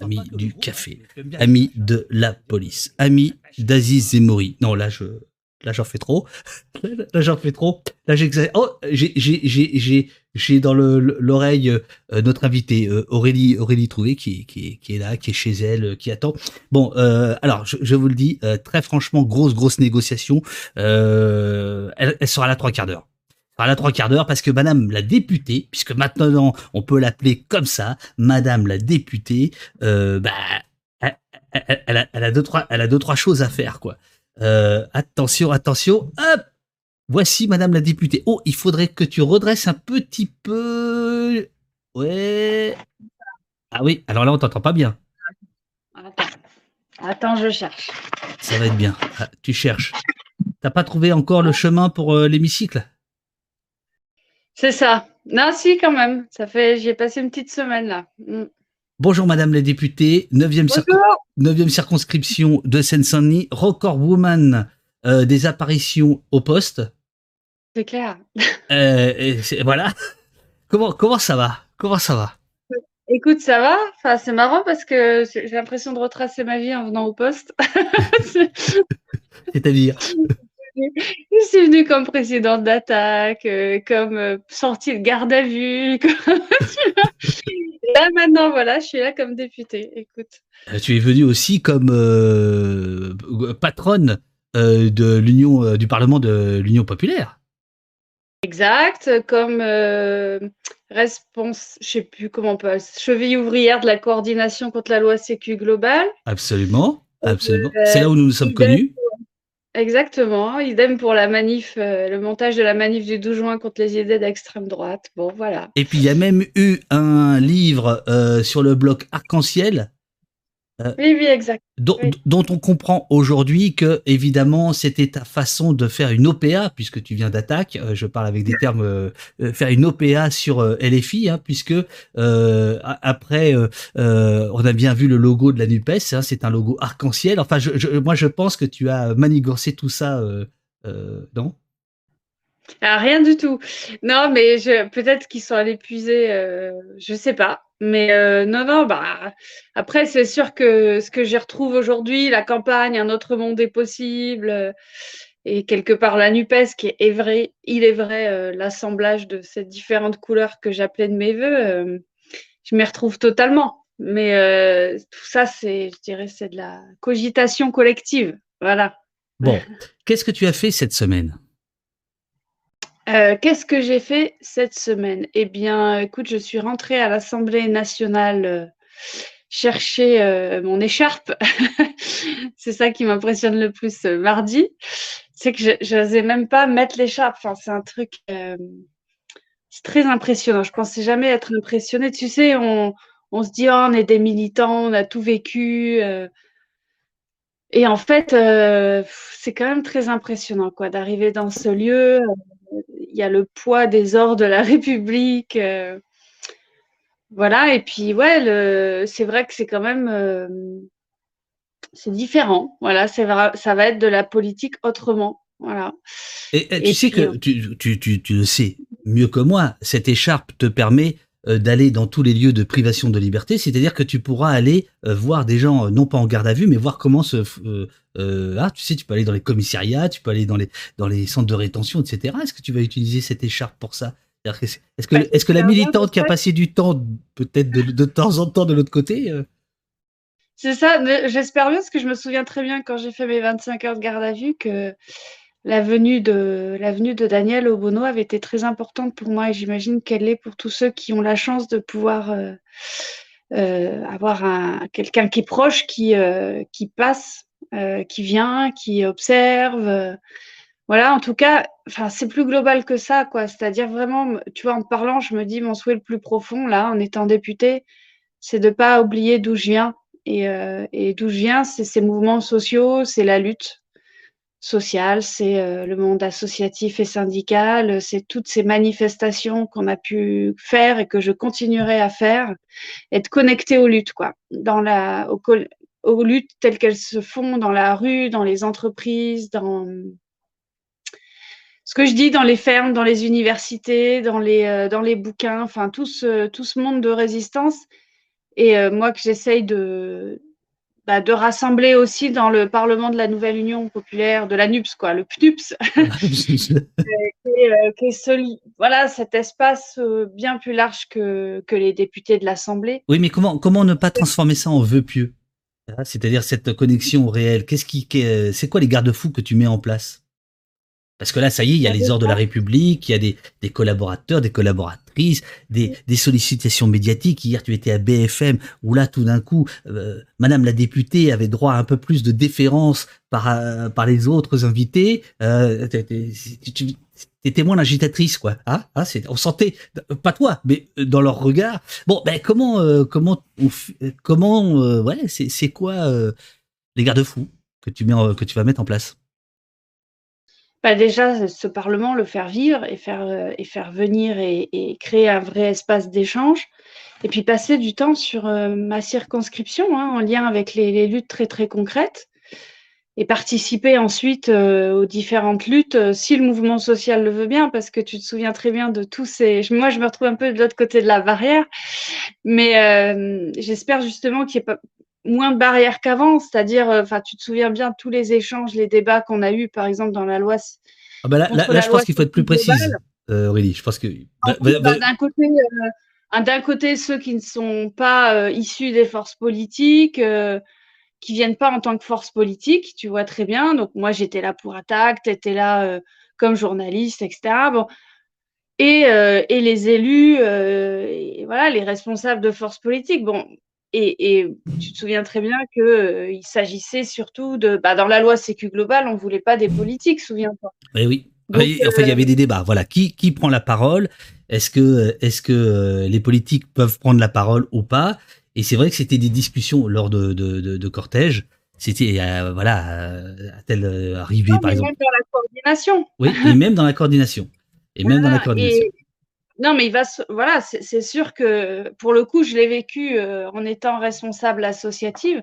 Ami du café, ami de la police, ami d'Aziz Zemmouri. Non, là, je, là, j'en fais trop. Là, j'en fais trop. Là, j'exagère. Oh, j'ai, j'ai, j'ai, j'ai, j'ai dans le, l'oreille euh, notre invité euh, Aurélie, Aurélie Trouvé, qui, qui, qui est là, qui est chez elle, euh, qui attend. Bon, euh, alors, je, je vous le dis, euh, très franchement, grosse, grosse négociation. Euh, elle, elle sera là trois quarts d'heure. Enfin, la trois quarts d'heure parce que Madame la députée, puisque maintenant on peut l'appeler comme ça, Madame la députée, euh, bah, elle, a, elle a deux trois, elle a deux trois choses à faire quoi. Euh, attention, attention, hop, voici Madame la députée. Oh, il faudrait que tu redresses un petit peu. Ouais. Ah oui, alors là on t'entend pas bien. Attends. Attends, je cherche. Ça va être bien. Ah, tu cherches. T'as pas trouvé encore le chemin pour euh, l'hémicycle? C'est ça. Non, si, quand même. Ça fait, j'ai passé une petite semaine là. Mm. Bonjour Madame la députée, 9e, circon- Bonjour. 9e circonscription de Seine-Saint-Denis, record woman euh, des apparitions au poste. C'est clair. Euh, et voilà. Comment, comment ça va? Comment ça va? Écoute, ça va. Enfin, c'est marrant parce que j'ai l'impression de retracer ma vie en venant au poste. C'est-à-dire? Je suis venue comme présidente d'attaque, euh, comme euh, sortie de garde à vue. comme- là, maintenant, voilà, je suis là comme députée. Écoute. euh, Tu es venue aussi comme euh, patronne de l'Union du Parlement de l'Union populaire. Exact, comme réponse, je sais plus comment on peut, cheville ouvrière de la coordination contre la loi Sécu globale. Absolument, absolument. C'est là où nous nous sommes connus. Exactement. Idem pour la manif, euh, le montage de la manif du 12 juin contre les idées d'extrême droite. Bon, voilà. Et puis il y a même eu un livre euh, sur le bloc arc-en-ciel Oui, oui, exact. dont, Oui. dont on comprend aujourd'hui que évidemment c'était ta façon de faire une OPA puisque tu viens d'attaque euh, je parle avec des termes euh, euh, faire une OPA sur euh, LFI hein, puisque euh, après euh, euh, on a bien vu le logo de la Nupes hein, c'est un logo arc-en-ciel enfin je, je- moi je pense que tu as manigancé tout ça euh, euh, non? Ah, rien du tout. Non, mais peut-être qu'ils sont allés puiser, euh, je sais pas. Mais euh, non, non, bah après, c'est sûr que ce que j'y retrouve aujourd'hui, la campagne, un autre monde est possible, euh, et quelque part la NUPES, qui est vrai, il est vrai, euh, l'assemblage de ces différentes couleurs que j'appelais de mes voeux, je m'y retrouve totalement. Mais tout ça, c'est, je dirais, c'est de la cogitation collective. Voilà. bon qu'est-ce que tu as fait cette semaine? Euh, Qu'est-ce que j'ai fait cette semaine? Eh bien, écoute, je suis rentrée à l'Assemblée nationale euh, chercher euh, mon écharpe. c'est ça qui m'impressionne le plus mardi. C'est que je n'osais même pas mettre l'écharpe. Enfin, c'est un truc. c'est très impressionnant. Je pensais jamais être impressionnée. Tu sais, on, on se dit, oh, on est des militants, on a tout vécu. et en fait, c'est quand même très impressionnant quoi, d'arriver dans ce lieu. Euh, Il y a le poids des ors de la République. euh, voilà, et puis ouais, c'est vrai que c'est quand même euh, c'est différent. Voilà, c'est vrai, ça va être de la politique autrement. Voilà. Et, et tu sais que on- tu, tu, tu, tu le sais mieux que moi, cette écharpe te permet euh, d'aller dans tous les lieux de privation de liberté, c'est-à-dire que tu pourras aller euh, voir des gens, euh, non pas en garde à vue, mais voir comment se... euh, euh, ah, tu sais, tu peux aller dans les commissariats, tu peux aller dans les, dans les centres de rétention, etc. Est-ce que tu vas utiliser cette écharpe pour ça? Que, Bah, est-ce que la militante qui a passé du temps, peut-être de, de temps en temps de l'autre côté, euh, C'est ça, j'espère bien parce que je me souviens très bien quand j'ai fait mes 25 heures de garde à vue que la venue de, la venue de Daniel Obono avait été très importante pour moi et j'imagine qu'elle l'est pour tous ceux qui ont la chance de pouvoir euh, euh, avoir un, quelqu'un qui est proche, qui, euh, passe, qui vient, qui observe. voilà, en tout cas, c'est plus global que ça, quoi. C'est-à-dire vraiment, tu vois, en parlant, je me dis, mon souhait le plus profond, là, en étant député, c'est de pas oublier d'où je viens. Et d'où je viens, c'est ces mouvements sociaux, c'est la lutte sociale, c'est euh, le monde associatif et syndical, c'est toutes ces manifestations qu'on a pu faire et que je continuerai à faire, être connecté aux luttes, quoi, dans la, aux, aux luttes telles qu'elles se font dans la rue, dans les entreprises, dans ce que je dis dans les fermes, dans les universités, dans les, euh, dans les bouquins, enfin tout ce, tout ce monde de résistance. et moi que j'essaye de, bah, de rassembler aussi dans le Parlement de la Nouvelle Union populaire, de la NUPS, quoi, le PNUPS, qui est, voilà, cet espace bien plus large que, que les députés de l'Assemblée. Oui, mais comment, comment ne pas transformer ça en vœu pieux ah, C'est-à-dire cette connexion au réel. Qu'est-ce qui, c'est quoi les garde-fous que tu mets en place? Parce que là, ça y est, il y a les ordres de la République, il y a des, des collaborateurs, des collaboratrices, des, des, sollicitations médiatiques. Hier, tu étais à BFM, où là, tout d'un coup, euh, Madame la députée avait droit à un peu plus de déférence par, euh, par les autres invités. Euh, tu étais moins l'agitatrice, quoi. Ah, ah, c'est, on sentait, pas toi, mais dans leur regard. Bon, ben comment, euh, comment, comment, ouais, c'est, quoi les garde-fous que tu mets, que tu vas mettre en place? Bah, déjà, ce Parlement, le faire vivre et faire, euh, et faire venir et, créer un vrai espace d'échange. Et puis passer du temps sur euh, ma circonscription, hein, en lien avec les, luttes très très concrètes. Et participer ensuite euh, aux différentes luttes, si le mouvement social le veut bien, parce que tu te souviens très bien de tous ces. Moi, je me retrouve un peu de l'autre côté de la barrière, mais j'espère justement qu'il n'y ait pas moins de barrières qu'avant, c'est-à-dire, euh, enfin, tu te souviens bien tous les échanges, les débats qu'on a eus, par exemple, dans la loi. Ah bah là, là, je pense qu'il faut être plus précise, euh, Aurélie. Je pense que. Bah, bah, d'un côté, euh, d'un côté, ceux qui ne sont pas issus des forces politiques, qui viennent pas en tant que force politique, tu vois très bien. Donc moi, j'étais là pour attaque, tu étais là comme journaliste, etc. Bon. Et, et les élus, et voilà, les responsables de forces politiques. Bon, et, tu te souviens très bien qu'il euh, s'agissait surtout de. Bah, dans la loi Sécu globale, on ne voulait pas des politiques, souviens-toi. Eh oui, oui. enfin, il y avait des débats. Voilà, qui, qui prend la parole? Est-ce que, est que euh, les politiques peuvent prendre la parole ou pas? Et c'est vrai que c'était des discussions lors de, de, de, cortèges. C'était, euh, voilà, à-t-elle arrivé, par exemple? Même dans la coordination. Oui, et même dans la coordination. Et même dans la coordination. Non, mais il va. Voilà, c'est sûr que pour le coup, je l'ai vécu euh, en étant responsable associative.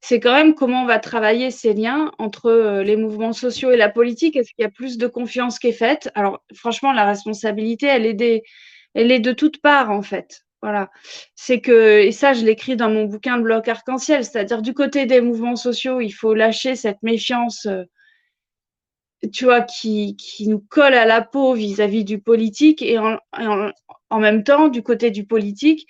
C'est quand même comment on va travailler ces liens entre euh, les mouvements sociaux et la politique. Est-ce qu'il y a plus de confiance qui est faite? Alors, franchement, la responsabilité, elle est, des, elle est de toutes parts, en fait. Voilà. C'est que, et ça, je l'écris dans mon bouquin de bloc arc-en-ciel, c'est-à-dire du côté des mouvements sociaux, il faut lâcher cette méfiance. Euh, tu vois, qui, qui nous colle à la peau vis-à-vis du politique et en, en, même temps, du côté du politique,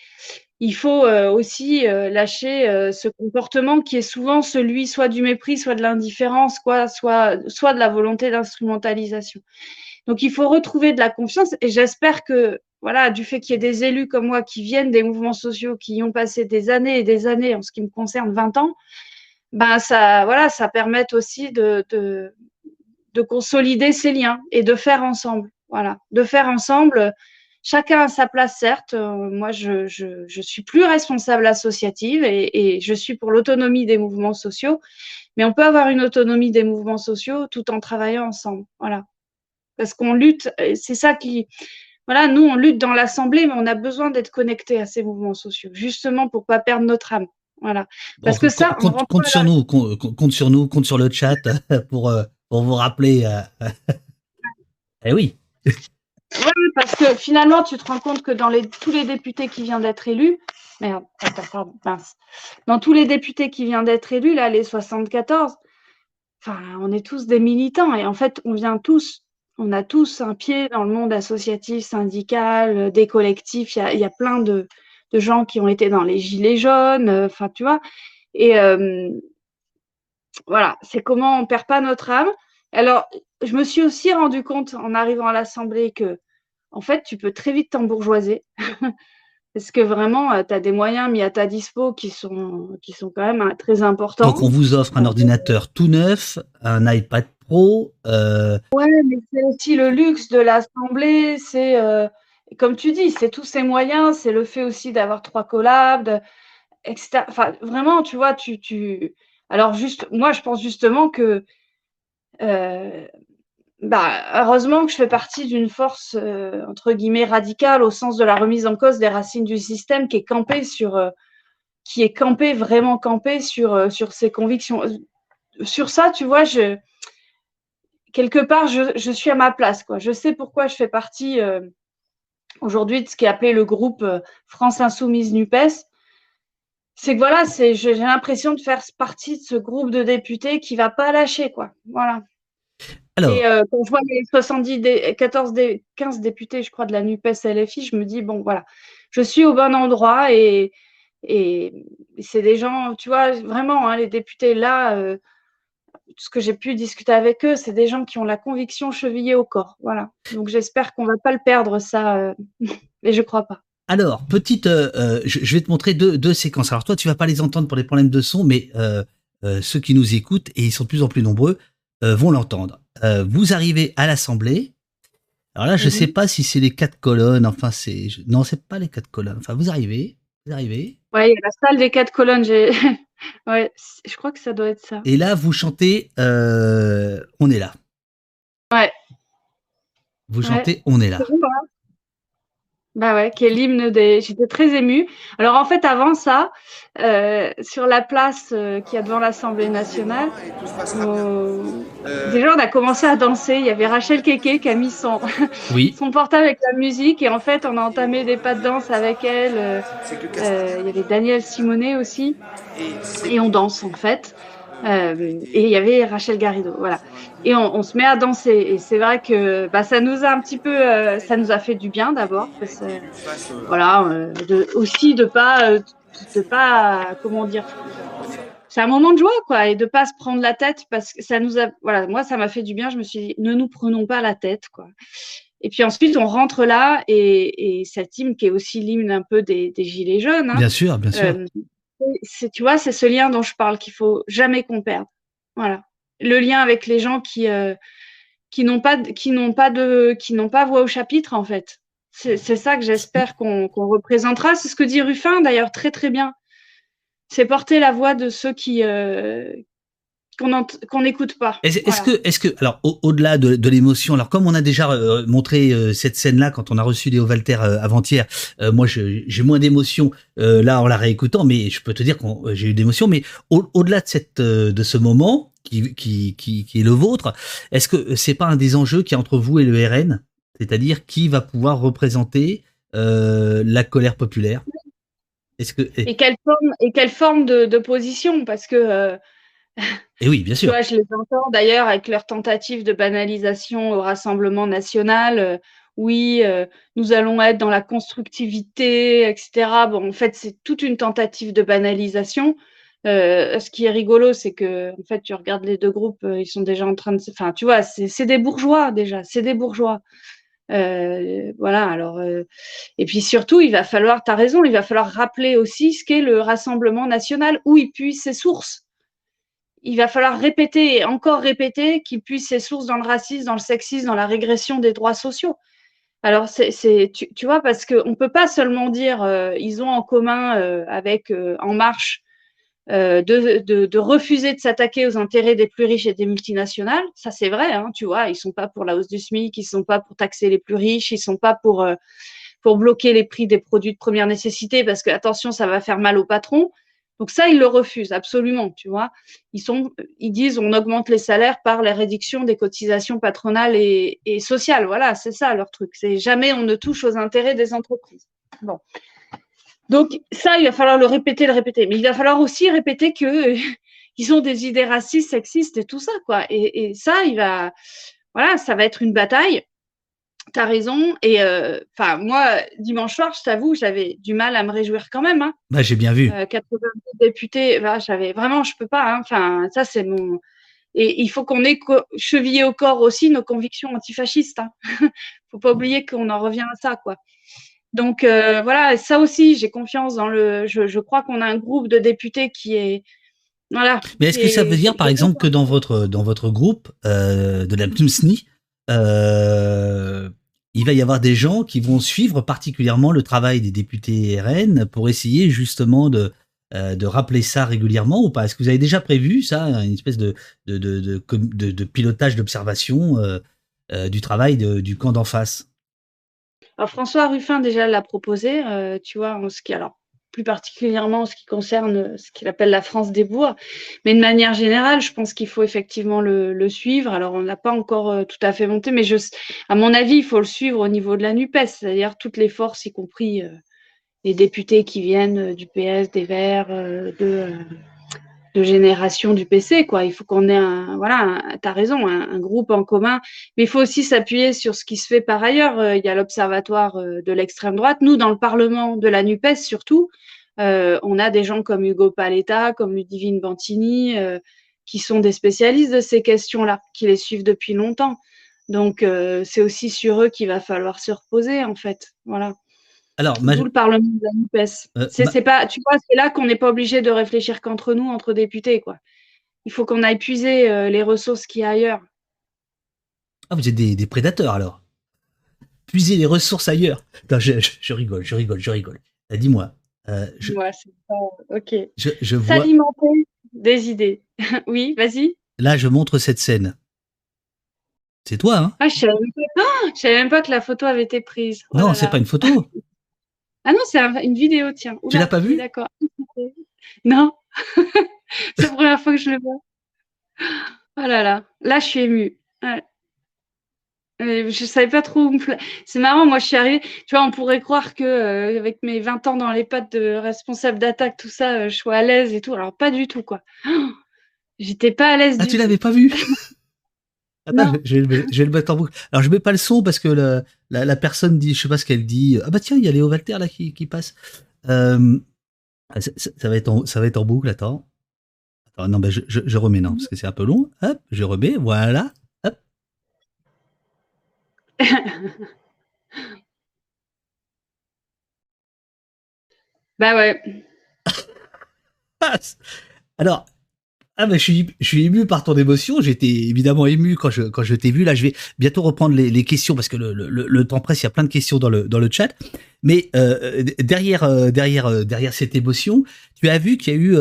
il faut euh, aussi euh, lâcher euh, ce comportement qui est souvent celui soit du mépris, soit de l'indifférence, quoi, soit, soit de la volonté d'instrumentalisation. Donc il faut retrouver de la confiance et j'espère que voilà, du fait qu'il y ait des élus comme moi qui viennent des mouvements sociaux, qui y ont passé des années et des années, en ce qui me concerne 20 ans, ben ça, voilà, ça permet aussi de, de, de consolider ces liens et de faire ensemble. Voilà, de faire ensemble. Chacun a sa place, certes. Euh, moi, je, je, suis plus responsable associative et, je suis pour l'autonomie des mouvements sociaux. Mais on peut avoir une autonomie des mouvements sociaux tout en travaillant ensemble. Voilà. Parce qu'on lutte, c'est ça qui. Voilà, nous, on lutte dans l'Assemblée, mais on a besoin d'être connecté à ces mouvements sociaux, justement pour pas perdre notre âme. Voilà. Parce que ça. Compte, sur nous, compte, sur nous, compte sur le chat pour, euh, pour vous rappeler. Euh, eh oui. Oui, parce que finalement, tu te rends compte que dans les, tous les députés qui viennent d'être élus, merde, attends, mince. Dans tous les députés qui viennent d'être élus, là, les 74, enfin, on est tous des militants et en fait, on vient tous, on a tous un pied dans le monde associatif, syndical, des collectifs. Il y a, plein de, gens qui ont été dans les gilets jaunes, euh, enfin, tu vois. Et, euh, voilà, c'est comment on perd pas notre âme. Alors, je me suis aussi rendu compte en arrivant à l'Assemblée que, en fait, tu peux très vite t'embourgeoiser. Parce que vraiment, euh, tu as des moyens mis à ta dispo qui sont, qui sont quand même hein, très importants. Donc, on vous offre un ordinateur tout neuf, un iPad Pro. Euh... Ouais, mais c'est aussi le luxe de l'Assemblée. C'est, euh, comme tu dis, c'est tous ces moyens. C'est le fait aussi d'avoir trois collabs, etc. Enfin, vraiment, tu vois, tu, tu, alors, juste, moi, je pense justement que, euh, bah, heureusement que je fais partie d'une force, euh, entre guillemets, radicale au sens de la remise en cause des racines du système qui est campée sur, euh, qui est campée, vraiment campée sur, ses convictions. Sur ça, tu vois, je, quelque part, je, suis à ma place. Je sais pourquoi je fais partie aujourd'hui de ce qui est appelé le groupe France Insoumise NUPES c'est que voilà, c'est, j'ai l'impression de faire partie de ce groupe de députés qui va pas lâcher, quoi. Voilà. Alors, et euh, quand je vois les 70, 14, 15 députés, je crois, de la NUPES LFI, je me dis, bon, voilà, je suis au bon endroit et, et c'est des gens, tu vois, vraiment, hein, les députés là, euh, ce que j'ai pu discuter avec eux, c'est des gens qui ont la conviction chevillée au corps. Voilà. Donc j'espère qu'on va pas le perdre, ça, euh, mais je crois pas. Alors, petite, euh, euh, je, vais te montrer deux, séquences. Alors toi, tu vas pas les entendre pour les problèmes de son, mais ceux qui nous écoutent, et ils sont de plus en plus nombreux, vont l'entendre. vous arrivez à l'Assemblée. Alors là, je ne sais mhm. pas si c'est les quatre colonnes. Enfin, c'est non, c'est pas les quatre colonnes. Enfin, vous arrivez, vous arrivez. Ouais, il y a la salle des quatre colonnes. J'ai Ouais, je crois que ça doit être ça. Et là, vous chantez euh, On est là. Ouais. Vous chantez On est là. Bah ouais, qui est l'hymne des. J'étais très émue. Alors en fait, avant ça, euh, sur la place euh, qui a devant l'Assemblée nationale, déjà on a commencé à danser. Il y avait Rachel Keke qui a mis son, son portable avec la musique et en fait on a entamé des pas de danse avec elle. Euh, il y avait Daniel Simonet aussi et on danse en fait. Euh, et il y avait Rachel Garrido, voilà. Et on, on se met à danser. Et c'est vrai que bah, ça nous a un petit peu, euh, ça nous a fait du bien d'abord, voilà, euh, de, aussi de pas, euh, de pas, comment dire, c'est un moment de joie, quoi, et de pas se prendre la tête parce que ça nous a, voilà, moi ça m'a fait du bien. Je me suis dit, ne nous prenons pas la tête, quoi. Et puis ensuite, on rentre là et, et cette hymne qui est aussi l'hymne un peu des, des gilets jaunes. Hein, bien sûr, bien sûr c'est, tu vois, c'est ce lien dont je parle qu'il faut jamais qu'on perde. Voilà. Le lien avec les gens qui, euh, n'ont pas, qui n'ont pas de, qui n'ont pas voix au chapitre, en fait. C'est, ça que j'espère qu'on, représentera. C'est ce que dit Ruffin, d'ailleurs, très, très bien. C'est porter la voix de ceux qui, euh, qu'on n'écoute pas. Est-ce que, est-ce que, alors au-delà de, de l'émotion, alors comme on a déjà euh, montré euh, cette scène-là quand on a reçu Léo Walter euh, avant-hier, moi j'ai moins d'émotion là en la réécoutant, mais je peux te dire que j'ai eu d'émotion. Mais au-delà de cette, de ce moment qui, qui, qui, qui est le vôtre, est-ce que c'est pas un des enjeux qui est entre vous et le RN, c'est-à-dire qui va pouvoir représenter la colère populaire? Est-ce que et... quelle forme et quelle forme de, de position parce que et oui, bien sûr. je les entends d'ailleurs avec leur tentative de banalisation au Rassemblement national. Euh, oui, euh, nous allons être dans la constructivité, etc. Bon, en fait, c'est toute une tentative de banalisation. Euh, ce qui est rigolo, c'est que, en fait, tu regardes les deux groupes, ils sont déjà en train de. Enfin, tu vois, c'est des bourgeois déjà, c'est des bourgeois. voilà, alors. et puis surtout, il va falloir, tu as raison, il va falloir rappeler aussi ce qu'est le Rassemblement national, où il puise ses sources il va falloir répéter et encore répéter qu'il puisse ses sources dans le racisme, dans le sexisme, dans la régression des droits sociaux. Alors, c'est, tu, vois, parce qu'on ne peut pas seulement dire euh, ils ont en commun euh, avec euh, En Marche de, refuser de s'attaquer aux intérêts des plus riches et des multinationales. Ça, c'est vrai, hein, tu vois, ils ne sont pas pour la hausse du SMIC, ils ne sont pas pour taxer les plus riches, ils ne sont pas pour, pour bloquer les prix des produits de première nécessité parce que, attention, ça va faire mal aux patrons. Donc ça, ils le refusent absolument, tu vois. Ils sont, ils disent, on augmente les salaires par la réduction des cotisations patronales et, sociales. Voilà, c'est ça leur truc. C'est jamais on ne touche aux intérêts des entreprises. Bon. Donc ça, il va falloir le répéter, le répéter. Mais il va falloir aussi répéter que ils ont des idées racistes, sexistes et tout ça, quoi. Et, et ça, il va, voilà, ça va être une bataille. Tu as raison. Et euh, enfin, moi, dimanche soir, je t'avoue, j'avais du mal à me réjouir quand même. Hein. Bah, j'ai bien vu. Euh, 80 députés, bah, j'avais vraiment, je peux pas. Hein. Enfin, ça, c'est mon. Et il faut qu'on ait chevillé au corps aussi nos convictions antifascistes. Hein. faut pas oublier qu'on en revient à ça, quoi. Donc euh, voilà, ça aussi, j'ai confiance dans le. Je, je crois qu'on a un groupe de députés qui est. Voilà. Mais est-ce que ça veut dire, par exemple, que dans votre dans votre groupe euh, de la euh, il va y avoir des gens qui vont suivre particulièrement le travail des députés RN pour essayer justement de, euh, de rappeler ça régulièrement ou pas. Est-ce que vous avez déjà prévu ça, une espèce de, pilotage d'observation euh, euh, du travail du camp d'en face? Alors François Ruffin déjà l'a proposé, tu vois, en ce qui alors plus particulièrement en ce qui concerne euh, ce qu'il appelle la France des bourgs. Mais de manière générale, je pense qu'il faut effectivement le, suivre. Alors, on n'a pas encore euh, tout à fait monté, mais je, à mon avis, il faut le suivre au niveau de la NUPES, c'est-à-dire toutes les forces, y compris euh, les députés qui viennent du PS, des Verts, de, de génération du PC, quoi. Il faut qu'on ait un, voilà, tu as raison, un, groupe en commun. Mais il faut aussi s'appuyer sur ce qui se fait par ailleurs. Il y a l'Observatoire de l'extrême droite. Nous, dans le Parlement de la NUPES, surtout, on a des gens comme Hugo Paletta, comme Ludivine Bantini, qui sont des spécialistes de ces questions-là, qui les suivent depuis longtemps. Donc, euh, c'est aussi sur eux qu'il va falloir se reposer, en fait. Voilà. Alors, le Parlement de la NUPES. Euh, c'est pas, tu vois, c'est là qu'on n'est pas obligé de réfléchir qu'entre nous, entre députés, quoi. Il faut qu'on aille puiser euh, les ressources qu'il y a ailleurs. Ah, vous êtes des, prédateurs alors. Puiser les ressources ailleurs. je, rigole, je rigole, je rigole. Dis-moi. je... c'est pas... Ok. Je, je S'alimenter des idées. oui, vas-y. Là, je montre cette scène. C'est toi, hein? Ah, je savais, oh, savais même pas que la photo avait été prise. Oh non, c'est pas une photo. ah non, c'est une vidéo, tiens. tu l'as pas vu D'accord. Non. c'est la première fois que je le vois. Oh là là. Là, je suis émue. Ouais. Je savais pas trop où me C'est marrant, moi je suis arrivée. Tu vois, on pourrait croire que euh, avec mes 20 ans dans les pattes de responsable d'attaque, tout ça, euh, je suis à l'aise et tout. Alors pas du tout, quoi. J'étais pas à l'aise. Ah, tu l'avais pas vu Attends, je, vais, le mettre en boucle. Alors, je mets pas le son parce que la, personne dit, je sais pas ce qu'elle dit. Ah bah tiens, il y a Léo Walter là qui, qui passe. Euh, ça, va être en, ça va être en boucle, attends. attends non, bah, je, je, remets, non, parce que c'est un peu long. Hop, je remets, voilà. Hop. bah ouais. Alors, ah ben je suis, je suis ému par ton émotion. J'étais évidemment ému quand je quand je t'ai vu. Là, je vais bientôt reprendre les, les questions parce que le, le, le, temps presse. Il y a plein de questions dans le dans le chat. Mais euh, derrière euh, derrière euh, derrière cette émotion, tu as vu qu'il y a eu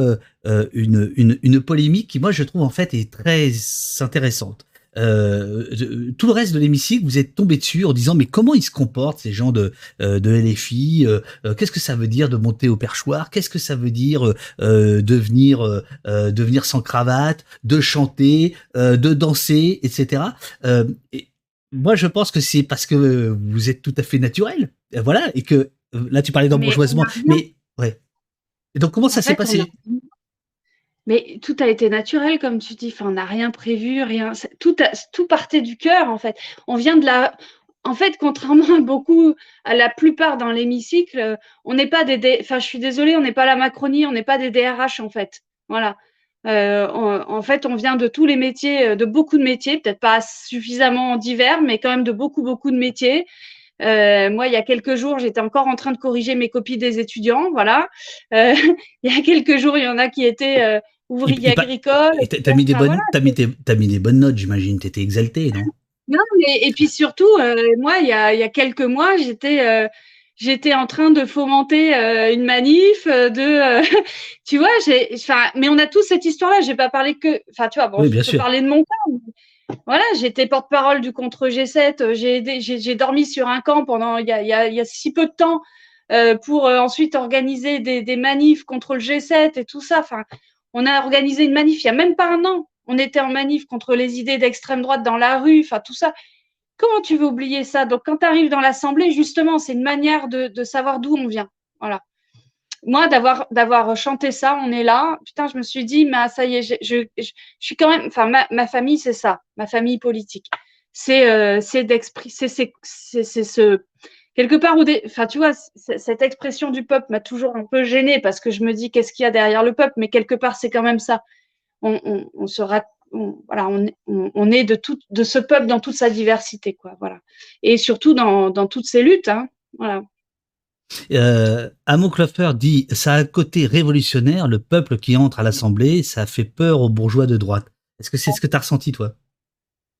une, une une polémique qui moi je trouve en fait est très intéressante. Euh, tout le reste de l'hémicycle, vous êtes tombé dessus en disant mais comment ils se comportent ces gens de euh, de LFI euh, Qu'est-ce que ça veut dire de monter au perchoir Qu'est-ce que ça veut dire de venir de venir sans cravate, de chanter, de danser, etc. Et moi, je pense que c'est parce que vous êtes tout à fait naturel, voilà, et que là tu parlais d'embourgeoisement, mais, ouais. Et donc comment ça s'est passé? Mais tout a été naturel, comme tu dis. Enfin, on n'a rien prévu, rien. Tout, tout partait du cœur, en fait. On vient de la. En fait, contrairement à beaucoup, à la plupart dans l'hémicycle, on n'est pas des. Enfin, je suis désolée, on n'est pas la Macronie, on n'est pas des DRH, en fait. Voilà. Euh, en fait, on vient de tous les métiers, de beaucoup de métiers, peut-être pas suffisamment divers, mais quand même de beaucoup, beaucoup de métiers. Euh, moi, il y a quelques jours, j'étais encore en train de corriger mes copies des étudiants. Voilà. Euh, il y a quelques jours, il y en a qui étaient ouvrier agricole. T'as mis, des bonnes, as mis, as mis des bonnes notes, j'imagine. T'étais exalté, non? Non, mais et puis surtout, euh, moi, il y a, il y a quelques mois, j'étais euh, j'étais en train de fomenter euh, une manif, de, tu vois, j'ai, enfin, mais on a tous cette histoire-là. J'ai pas parlé que, enfin, tu vois, bon, je peux parler de mon cas. voilà, j'étais porte-parole du contre G7. J'ai, j'ai, dormi sur un camp pendant il y a, il y a, il y a si peu de temps. pour ensuite organiser des, des manifs contre le G7 et tout ça. Enfin, on a organisé une manif il n'y a même pas un an. On était en manif contre les idées d'extrême droite dans la rue, enfin tout ça. Comment tu veux oublier ça? Donc quand tu arrives dans l'Assemblée, justement, c'est une manière de, savoir d'où on vient. Voilà. Moi, d'avoir chanté ça, on est là. Putain, je me suis dit, mais ça y est, je, suis quand même. Enfin, ma, famille, c'est ça, ma famille politique. C'est euh, c'est c'est ce quelque part, enfin, tu vois, cette expression du peuple m'a toujours un peu gênée parce que je me dis qu'est-ce qu'il y a derrière le peuple, mais quelque part, c'est quand même ça. On, on, sera, voilà, on, est de tout, de ce peuple dans toute sa diversité, quoi, voilà, et surtout dans, dans toutes ses luttes, hein, voilà. Euh, Amo dit ça a un côté révolutionnaire, le peuple qui entre à l'Assemblée, ça fait peur aux bourgeois de droite. Est-ce que c'est ce que tu as ressenti, toi?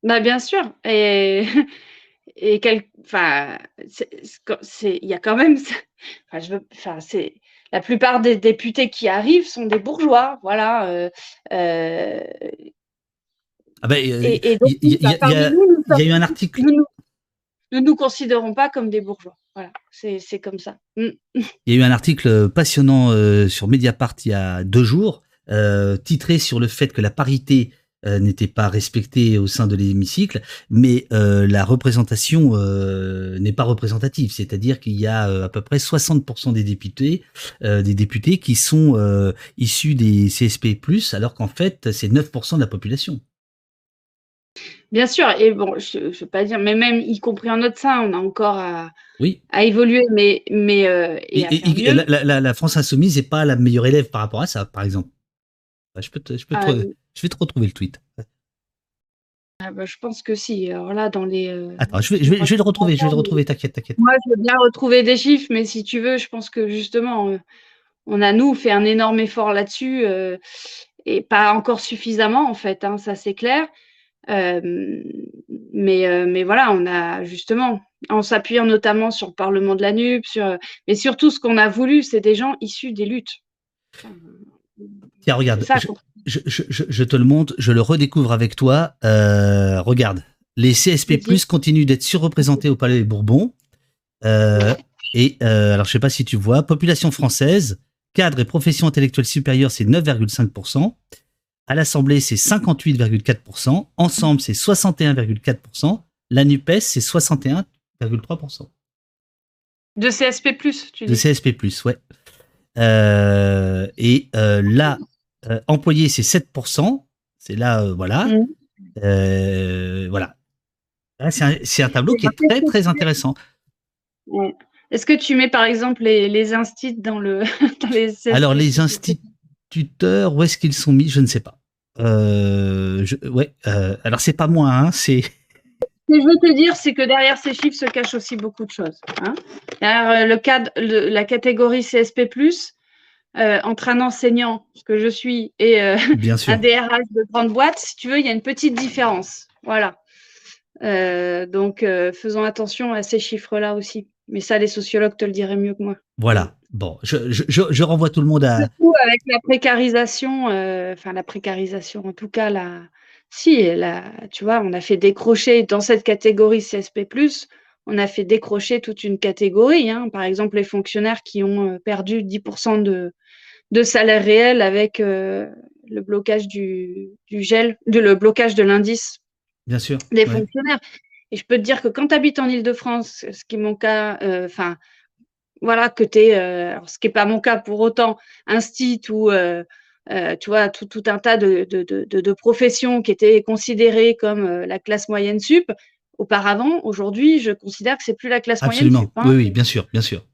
Bah, Bien sûr. Et et quel, enfin, il y a quand même, enfin, je veux, enfin, c'est la plupart des députés qui arrivent sont des bourgeois, voilà. Euh, euh, ah ben, il y, a eu un article. Nous, ne nous considérons pas comme des bourgeois. Voilà, c'est comme ça. Mm. Il y a eu un article passionnant euh, sur Mediapart il y a deux jours, titré sur le fait que la parité euh, n'était pas respecté au sein de l'hémicycle, mais euh, la représentation euh, n'est pas représentative. C'est-à-dire qu'il y a à peu près 60% des députés, des députés qui sont issus des CSP+, alors qu'en fait c'est 9% de la population. Bien sûr, et bon, je ne veux pas dire, mais même y compris en notre sein, on a encore à, oui. à évoluer, mais mais et, la, France insoumise n'est pas la meilleure élève par rapport à ça, par exemple. Je peux, je peux ah, je vais te retrouver le tweet. Ah bah, je pense que si. Alors là, dans les. Euh, Attends, je vais, je, vais, je vais, le retrouver, je vais le retrouver, t'inquiète, t'inquiète. Moi, je veux bien retrouver des chiffres, mais si tu veux, je pense que justement, euh, on a, nous, fait un énorme effort là-dessus, euh, et pas encore suffisamment, en fait, hein, ça c'est clair. mais, mais voilà, on a justement, en s'appuyant notamment sur le Parlement de la NUP, sur, mais surtout ce qu'on a voulu, c'est des gens issus des luttes. Tiens, regarde, je, te le montre, je le redécouvre avec toi. Euh, regarde, les CSP+ continuent d'être surreprésentés au Palais des Bourbons. Euh, et euh, alors, je sais pas si tu vois, population française, cadre et profession intellectuelle supérieure, c'est 9,5%. À l'Assemblée, c'est 58,4%. Ensemble, c'est 61,4%. La NUPES, c'est 61,3%. De CSP+, tu dis De CSP+, ouais. Et là, euh, employé, c'est 7%. C'est là, euh, voilà. Euh, voilà. C'est un, tableau qui est très, très intéressant. Est-ce que tu mets, par exemple, les, les instits dans, le, les... Alors, les instituteurs, où est-ce qu'ils sont mis? Je ne sais pas. je, ouais, alors, c'est pas moi, hein, c'est... Ce que je veux te dire, c'est que derrière ces chiffres se cachent aussi beaucoup de choses. Hein. Derrière le cadre, la catégorie CSP+, euh, entre un enseignant, ce que je suis, et euh, un DRH de grande boîte, si tu veux, il y a une petite différence. Voilà. Euh, donc, faisons attention à ces chiffres-là aussi. Mais ça, les sociologues te le diraient mieux que moi. Voilà. Bon, je, renvoie tout le monde à. Surtout avec la précarisation, enfin la précarisation, en tout cas, la, si, la, tu vois, on a fait décrocher dans cette catégorie CSP, on a fait décrocher toute une catégorie. Hein. Par exemple, les fonctionnaires qui ont perdu 10% de, de salaire réel avec euh, le blocage du, gel, de, le blocage de l'indice Bien sûr, des fonctionnaires. Et je peux te dire que quand tu habites en Ile-de-France, ce qui est mon cas, euh, enfin, voilà, que tu es, euh, ce qui n'est pas mon cas pour autant, un site ou, tu vois, tout, tout, un tas de, de, professions qui étaient considérées comme la classe moyenne sup. Auparavant, aujourd'hui, je considère que c'est plus la classe moyenne sup. Hein. Oui, oui, bien sûr, bien sûr.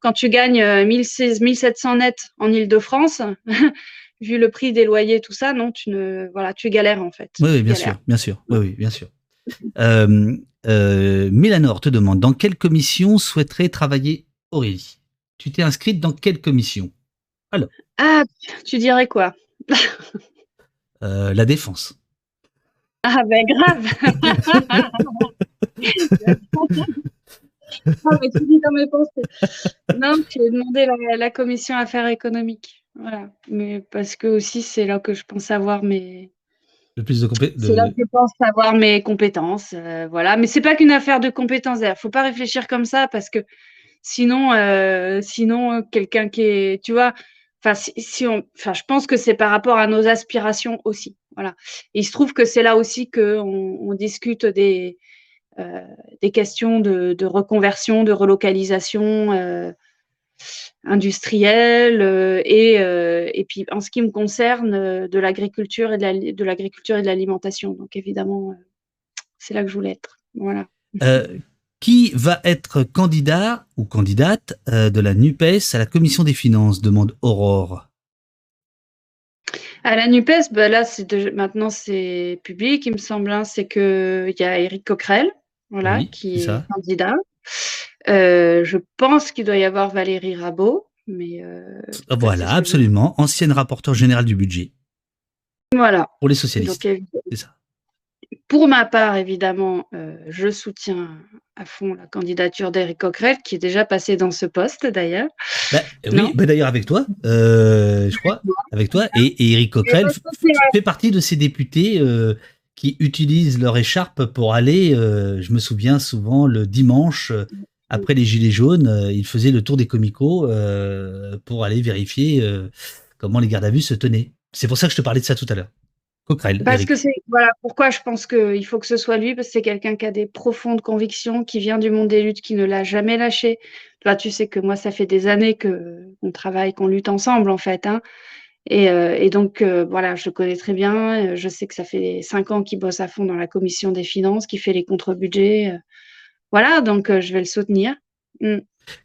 Quand tu gagnes 1600, euh, 1700 net en Ile-de-France, vu le prix des loyers, tout ça, non, tu ne, voilà, tu galères en fait. Oui, bien sûr, bien sûr, oui, oui, bien sûr. Euh, euh, Mélanor te demande dans quelle commission souhaiterait travailler Aurélie? Tu t'es inscrite dans quelle commission? Alors. Ah, tu dirais quoi? La défense. Ah ben grave non, mais tu dis dans mes pensées. Non, tu as demandé la, commission affaires économiques. Voilà. Mais parce que aussi, c'est là que je pense avoir mes. Le plus de compétences. C'est là que je pense avoir mes compétences. Euh, voilà. Mais c'est pas qu'une affaire de compétences. Il faut pas réfléchir comme ça parce que sinon, euh, sinon quelqu'un qui est. Tu vois. Enfin, si, on, enfin, je pense que c'est par rapport à nos aspirations aussi. Voilà. Il se trouve que c'est là aussi qu'on on discute des, euh, des questions de, reconversion, de relocalisation euh, industrielle euh, et, et puis en ce qui me concerne de l'agriculture et de l'agriculture et de l'alimentation. Donc évidemment, c'est là que je voulais être. Voilà. Qui va être candidat ou candidate de la NUPES à la commission des finances demande Aurore. À la NUPES, bah là, maintenant c'est public, il me semble. Hein, c'est qu'il y a Éric Coquerel, voilà, qui est, candidat. Euh, je pense qu'il doit y avoir Valérie Rabault, mais euh, voilà, absolument, ancienne rapporteure générale du budget. Voilà. Pour les socialistes. C'est ça. Pour ma part, évidemment, euh, je soutiens à fond la candidature d'Éric Coquerel, qui est déjà passé dans ce poste d'ailleurs. Bah, oui, bah, d'ailleurs avec toi, je crois, avec toi. Et, Éric Coquerel fait partie de ces députés qui utilisent leur écharpe pour aller, euh, je me souviens souvent le dimanche, euh, après les Gilets jaunes, euh, ils faisaient le tour des comicos pour aller vérifier comment les gardes à vue se tenaient. C'est pour ça que je te parlais de ça tout à l'heure. Coquerel. Parce que c'est voilà pourquoi je pense qu'il faut que ce soit lui parce que c'est quelqu'un qui a des profondes convictions, qui vient du monde des luttes, qui ne l'a jamais lâché. Toi, tu sais que moi, ça fait des années que qu'on travaille, qu'on lutte ensemble en fait. Hein. Et, euh, et, donc euh, voilà, je le connais très bien. Euh, je sais que ça fait cinq ans qu'il bosse à fond dans la commission des finances, qu'il fait les contre-budgets. voilà, donc je vais le soutenir. Mm.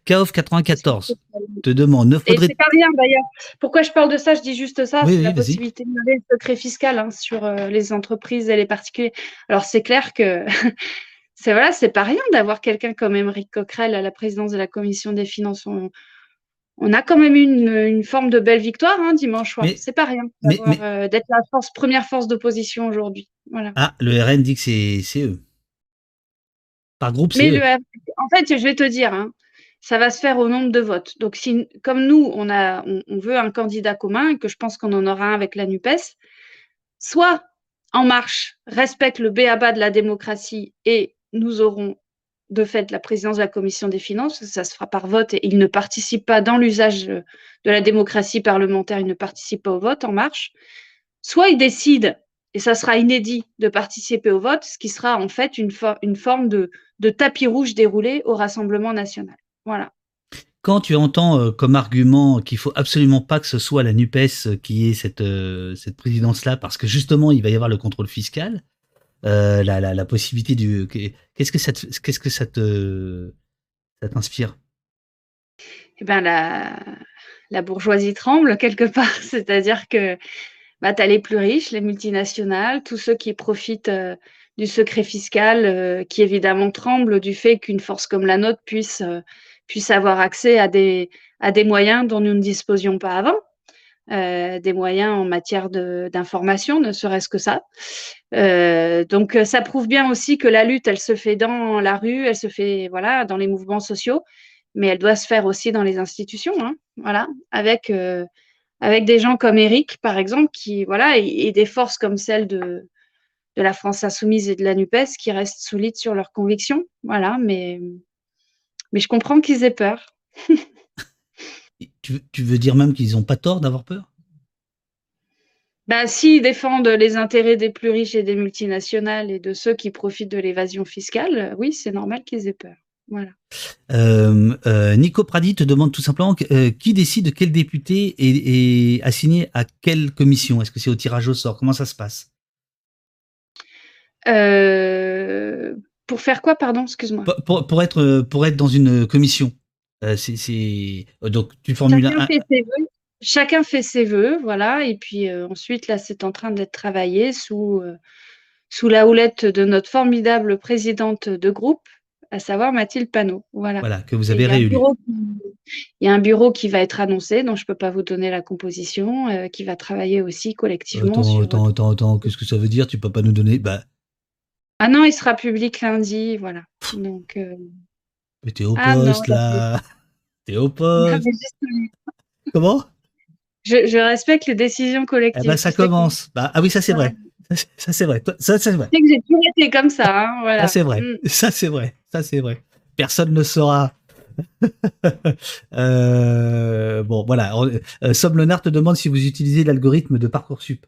KOF 94 te demande. Ne faudrait... C'est pas rien d'ailleurs. Pourquoi je parle de ça? Je dis juste ça. c'est la possibilité de lever le secret fiscal hein, sur euh, les entreprises et les particuliers. Alors c'est clair que c'est voilà, c'est pas rien d'avoir quelqu'un comme Émeric Coquerel à la présidence de la commission des finances. On, a quand même eu une, forme de belle victoire hein, dimanche soir. C'est pas rien euh, d'être la force, première force d'opposition aujourd'hui. Voilà. Ah, le RN dit que c'est eux. Par groupe, c'est En fait, je vais te dire, hein, ça va se faire au nombre de votes. Donc, si, comme nous, on, a, on, veut un candidat commun, et que je pense qu'on en aura un avec la NUPES, soit En Marche respecte le béaba de la démocratie et nous aurons de fait la présidence de la commission des finances, ça se fera par vote et il ne participe pas dans l'usage de la démocratie parlementaire, il ne participe pas au vote En Marche, soit il décide, et ça sera inédit, de participer au vote, ce qui sera en fait une, forme de tapis rouge déroulé au Rassemblement national. Voilà. Quand tu entends euh, comme argument qu'il faut absolument pas que ce soit la Nupes euh, qui ait cette euh, cette présidence-là, parce que justement il va y avoir le contrôle fiscal, la, la, possibilité du qu'est-ce que ça qu'est-ce que ça te ça t'inspire? Eh ben la la bourgeoisie tremble quelque part, c'est-à-dire que bah, tu as les plus riches, les multinationales, tous ceux qui profitent du secret fiscal, qui évidemment tremblent du fait qu'une force comme la nôtre puisse puissent avoir accès à des, à des moyens dont nous ne disposions pas avant. Euh, des moyens en matière d'information, ne serait-ce que ça. Euh, donc, ça prouve bien aussi que la lutte, elle se fait dans la rue, elle se fait voilà dans les mouvements sociaux, mais elle doit se faire aussi dans les institutions, hein, voilà, avec euh, avec des gens comme Eric, par exemple, qui voilà et, des forces comme celle de de la France insoumise et de la Nupes qui restent solides sur leurs convictions, voilà, mais mais je comprends qu'ils aient peur. tu, veux dire même qu'ils n'ont pas tort d'avoir peur? Bah, S'ils défendent les intérêts des plus riches et des multinationales et de ceux qui profitent de l'évasion fiscale, oui, c'est normal qu'ils aient peur. Voilà. Euh, euh, Nico Pradi te demande tout simplement euh, qui décide quel député est, assigné à quelle commission? Est-ce que c'est au tirage au sort? Comment ça se passe? Pour faire quoi, pardon, excuse-moi pour, pour, être, pour être dans une commission. Euh, c'est, donc tu formules Chacun, fait ses vœux. Chacun fait ses vœux, voilà. Et puis euh, ensuite, là, c'est en train d'être travaillé sous, euh, sous la houlette de notre formidable présidente de groupe, à savoir Mathilde Panot. Voilà. Voilà, que vous avez réuni. Il y a un bureau qui va être annoncé, dont je ne peux pas vous donner la composition, qui va travailler aussi collectivement. Attends, attends, attends, attends, qu'est-ce que ça veut dire? Tu ne peux pas nous donner bah, ah non, il sera public lundi, voilà. Donc, euh, Mais t'es au ah poste là. T'es au poste. Comment? Je, respecte les décisions collectives. Ben, ça commence. Bah, ah oui, ça c'est vrai. Ça c'est vrai. Ça c'est vrai. que j'ai toujours été comme ça. Hein, voilà. Ça c'est vrai. Mm. Ça c'est vrai. Ça c'est vrai. Personne ne saura. euh, bon, voilà. Euh, Somme Lenard te demande si vous utilisez l'algorithme de Parcoursup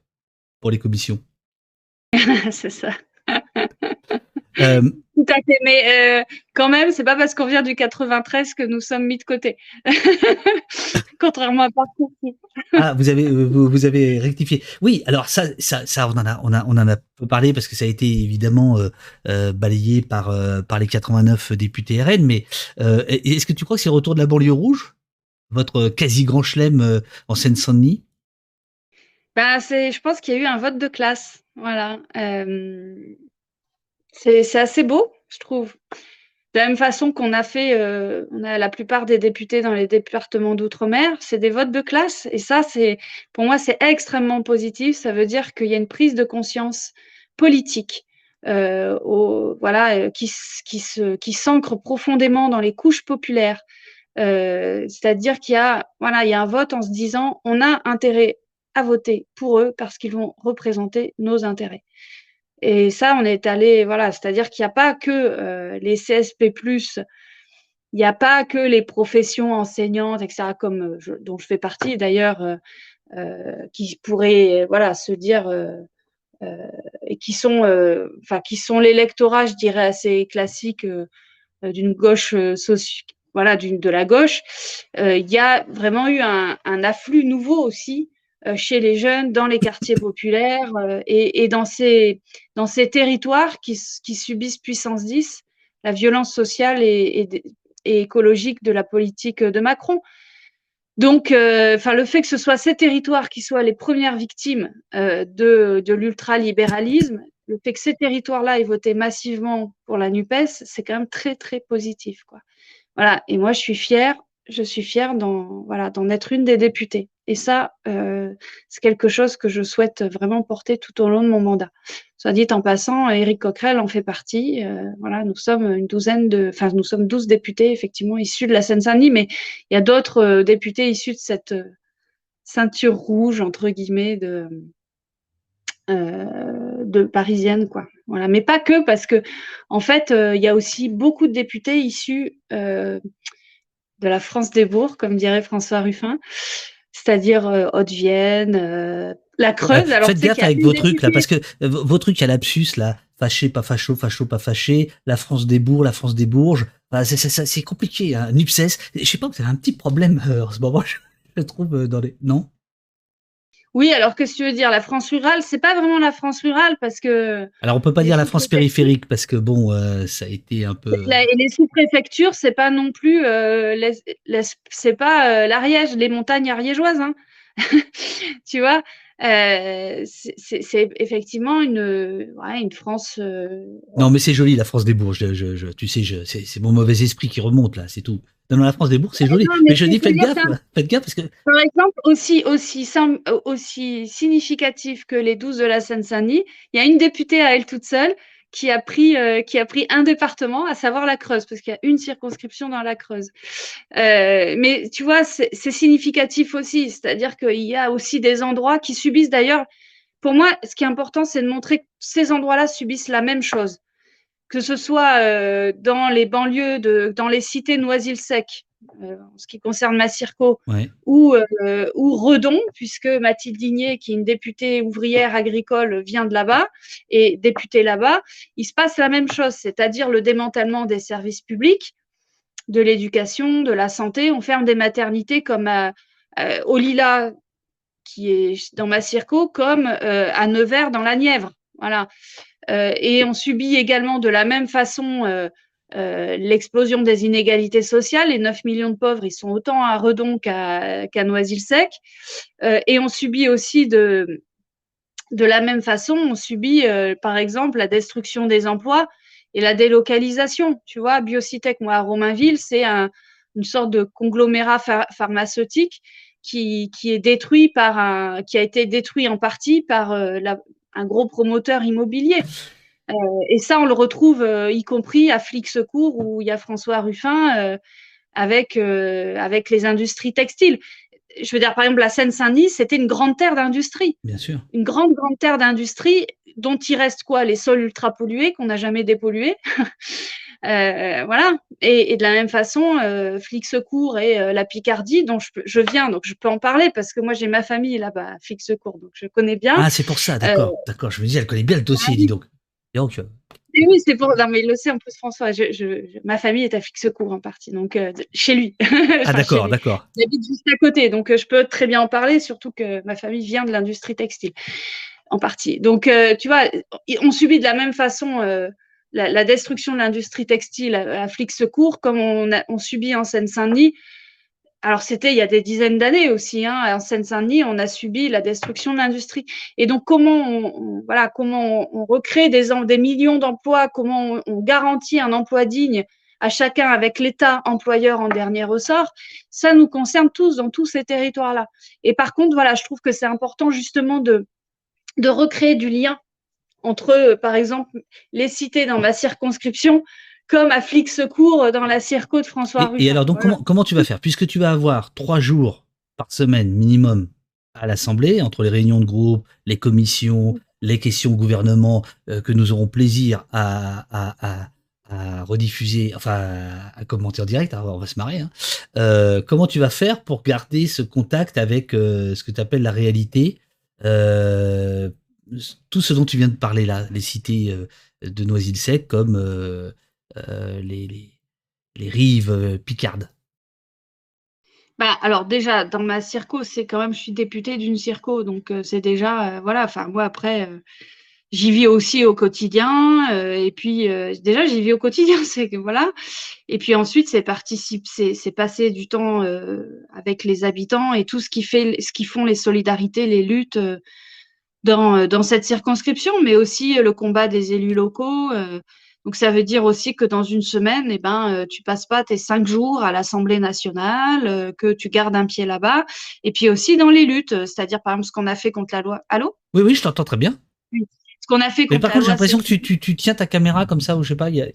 pour les commissions. c'est ça. Euh, Tout à fait, mais euh, quand même, c'est pas parce qu'on vient du 93 que nous sommes mis de côté, contrairement à partout. ah, vous avez euh, vous, avez rectifié. Oui, alors ça, ça, ça, on en a, on a, on en a peu parlé parce que ça a été évidemment balayé par par les 89 députés RN. Mais est-ce que tu crois que c'est le retour de la banlieue rouge, votre quasi grand chelem en Seine-Saint-Denis? Bah, c'est, je pense qu'il y a eu un vote de classe. Voilà. C'est assez beau, je trouve. De la même façon qu'on a fait, euh, on a la plupart des députés dans les départements d'outre-mer, c'est des votes de classe. Et ça, c'est, pour moi, c'est extrêmement positif. Ça veut dire qu'il y a une prise de conscience politique, euh, au, voilà, euh, qui, qui s'ancre profondément dans les couches populaires. Euh, c'est-à-dire qu'il y a, voilà, il y a un vote en se disant, on a intérêt à voter pour eux parce qu'ils vont représenter nos intérêts. Et ça, on est allé, voilà, c'est-à-dire qu'il n'y a pas que euh, les CSP+, il n'y a pas que les professions enseignantes, etc., comme euh, dont je fais partie d'ailleurs, euh, qui pourraient, voilà, se dire et qui sont, enfin, qui sont l'électorat, je dirais, assez classique d'une gauche voilà, de la gauche, il y a vraiment eu un, afflux nouveau aussi chez les jeunes, dans les quartiers populaires et, dans, ces, dans ces territoires qui, subissent puissance 10, la violence sociale et, écologique de la politique de Macron. Donc, euh, le fait que ce soit ces territoires qui soient les premières victimes euh, de, l'ultralibéralisme, le fait que ces territoires-là aient voté massivement pour la NUPES, c'est quand même très, très positif. Voilà. Et moi, je suis fière je suis fière d'en voilà, être une des députées. Et ça, euh, c'est quelque chose que je souhaite vraiment porter tout au long de mon mandat. Soit dit en passant, Éric Coquerel en fait partie. Euh, voilà, nous sommes une douzaine de, enfin, nous sommes douze députés effectivement issus de la Seine-Saint-Denis, mais il y a d'autres euh, députés issus de cette ceinture rouge entre guillemets de parisienne quoi. Voilà, mais pas que parce que en fait, il y a aussi beaucoup de députés issus de la France des bourgs, comme dirait François Ruffin, c'est-à-dire euh, Haute-Vienne, euh, la Creuse. Alors, Faites gaffe avec vos trucs là, parce que euh, vos trucs, il y a l'absus là, fâché, pas facho, facho, pas fâché, la France des bourgs, la France des bourges. c'est compliqué. Hein. Nupses, je sais pas, c'est un petit problème en ce moment, je trouve dans les. Non? Oui, alors qu'est-ce que tu veux dire? La France rurale, c'est pas vraiment la France rurale parce que. Alors on peut pas dire la France périphérique parce que bon, euh, ça a été un peu. et les sous-préfectures, c'est pas non plus, euh, c'est pas euh, l'Ariège, les montagnes ariégeoises, hein. tu vois? c'est effectivement une, une France. Non, mais c'est joli la France des Bourges. Je, tu sais, c'est mon mauvais esprit qui remonte là, c'est tout dans la France des bourgs, c'est joli. mais, je dis, faites gaffe, faites gaffe parce que. Par exemple, aussi, aussi, aussi significatif que les 12 de la Seine-Saint-Denis, il y a une députée à elle toute seule qui a pris, euh, qui a pris un département, à savoir la Creuse, parce qu'il y a une circonscription dans la Creuse. Euh, mais tu vois, c'est significatif aussi, c'est-à-dire qu'il y a aussi des endroits qui subissent d'ailleurs. Pour moi, ce qui est important, c'est de montrer que ces endroits-là subissent la même chose que ce soit euh, dans les banlieues, de, dans les cités Noisy-le-Sec, euh, en ce qui concerne Massirco, ou, euh, ou Redon, puisque Mathilde Digné, qui est une députée ouvrière agricole, vient de là-bas, et députée là-bas, il se passe la même chose, c'est-à-dire le démantèlement des services publics, de l'éducation, de la santé. On ferme des maternités comme à, au Lila, qui est dans Massirco, comme à Nevers dans la Nièvre. Voilà. Euh, et on subit également de la même façon euh, euh, l'explosion des inégalités sociales. Les 9 millions de pauvres, ils sont autant à Redon qu'à Noisy-le-Sec. et on subit aussi de, de la même façon, on subit par exemple la destruction des emplois et la délocalisation. Tu vois, Biocitec, moi, à Romainville, c'est une sorte de conglomérat pharmaceutique qui, qui, est détruit par un, qui a été détruit en partie par la, un gros promoteur immobilier. Euh, et ça, on le retrouve euh, y compris à Flic Secours où il y a François Ruffin euh, avec, avec les industries textiles. Je veux dire, par exemple, la Seine-Saint-Denis, c'était une grande terre d'industrie. Bien sûr. Une grande, grande terre d'industrie dont il reste quoi? Les sols ultra pollués qu'on n'a jamais dépollués. Euh, voilà. Et, de la même façon, euh, Flic Secours et euh, la Picardie, dont je, viens, donc je peux en parler parce que moi j'ai ma famille là-bas, Flic Secours, donc je connais bien. Ah, c'est pour ça, d'accord, d'accord. Je me dis, elle connaît bien le dossier, dis donc. donc oui, c'est pour. Non, mais il le sait en plus, François. Je, ma famille est à Flic Secours en partie, donc chez lui. ah, d'accord, d'accord. J'habite juste à côté, donc je peux très bien en parler, surtout que ma famille vient de l'industrie textile en partie. Donc, tu vois, on subit de la même façon la, destruction de l'industrie textile à, Flic Secours, comme on, a, on subit en Seine-Saint-Denis. Alors, c'était il y a des dizaines d'années aussi. Hein, en Seine-Saint-Denis, on a subi la destruction de l'industrie. Et donc, comment on, voilà, comment on, recrée des, des millions d'emplois, comment on, garantit un emploi digne à chacun avec l'État employeur en dernier ressort, ça nous concerne tous dans tous ces territoires-là. Et par contre, voilà, je trouve que c'est important justement de, de recréer du lien entre, par exemple, les cités dans ma circonscription comme à Flic Secours dans la circo de François Ruffin. Et, alors, donc, comment, comment tu vas faire? Puisque tu vas avoir trois jours par semaine minimum à l'Assemblée, entre les réunions de groupe, les commissions, les questions au gouvernement, euh, que nous aurons plaisir à, à, à, rediffuser, enfin à commenter en direct, on va se marrer. Hein. Euh, comment tu vas faire pour garder ce contact avec euh, ce que tu appelles la réalité? Tout ce dont tu viens de parler là, les cités de Noisy-le-Sec comme les, les, rives picardes bah, alors déjà, dans ma circo, c'est quand même, je suis députée d'une circo, donc c'est déjà, voilà, enfin moi après, j'y vis aussi au quotidien. Euh, et puis euh, déjà, j'y vis au quotidien, c'est que voilà. Et puis ensuite, c'est participe, c'est passer du temps euh, avec les habitants et tout ce qui fait, ce qui font les solidarités, les luttes dans dans cette circonscription, mais aussi le combat des élus locaux. donc ça veut dire aussi que dans une semaine, eh ben, tu passes pas tes cinq jours à l'Assemblée nationale, que tu gardes un pied là-bas. Et puis aussi dans les luttes, c'est-à-dire par exemple ce qu'on a fait contre la loi. Allô? Oui, oui, je t'entends très bien. Oui ce qu'on a fait Mais par contre, j'ai l'impression que tu, tu, tu, tiens ta caméra comme ça, ou je sais pas, il y a.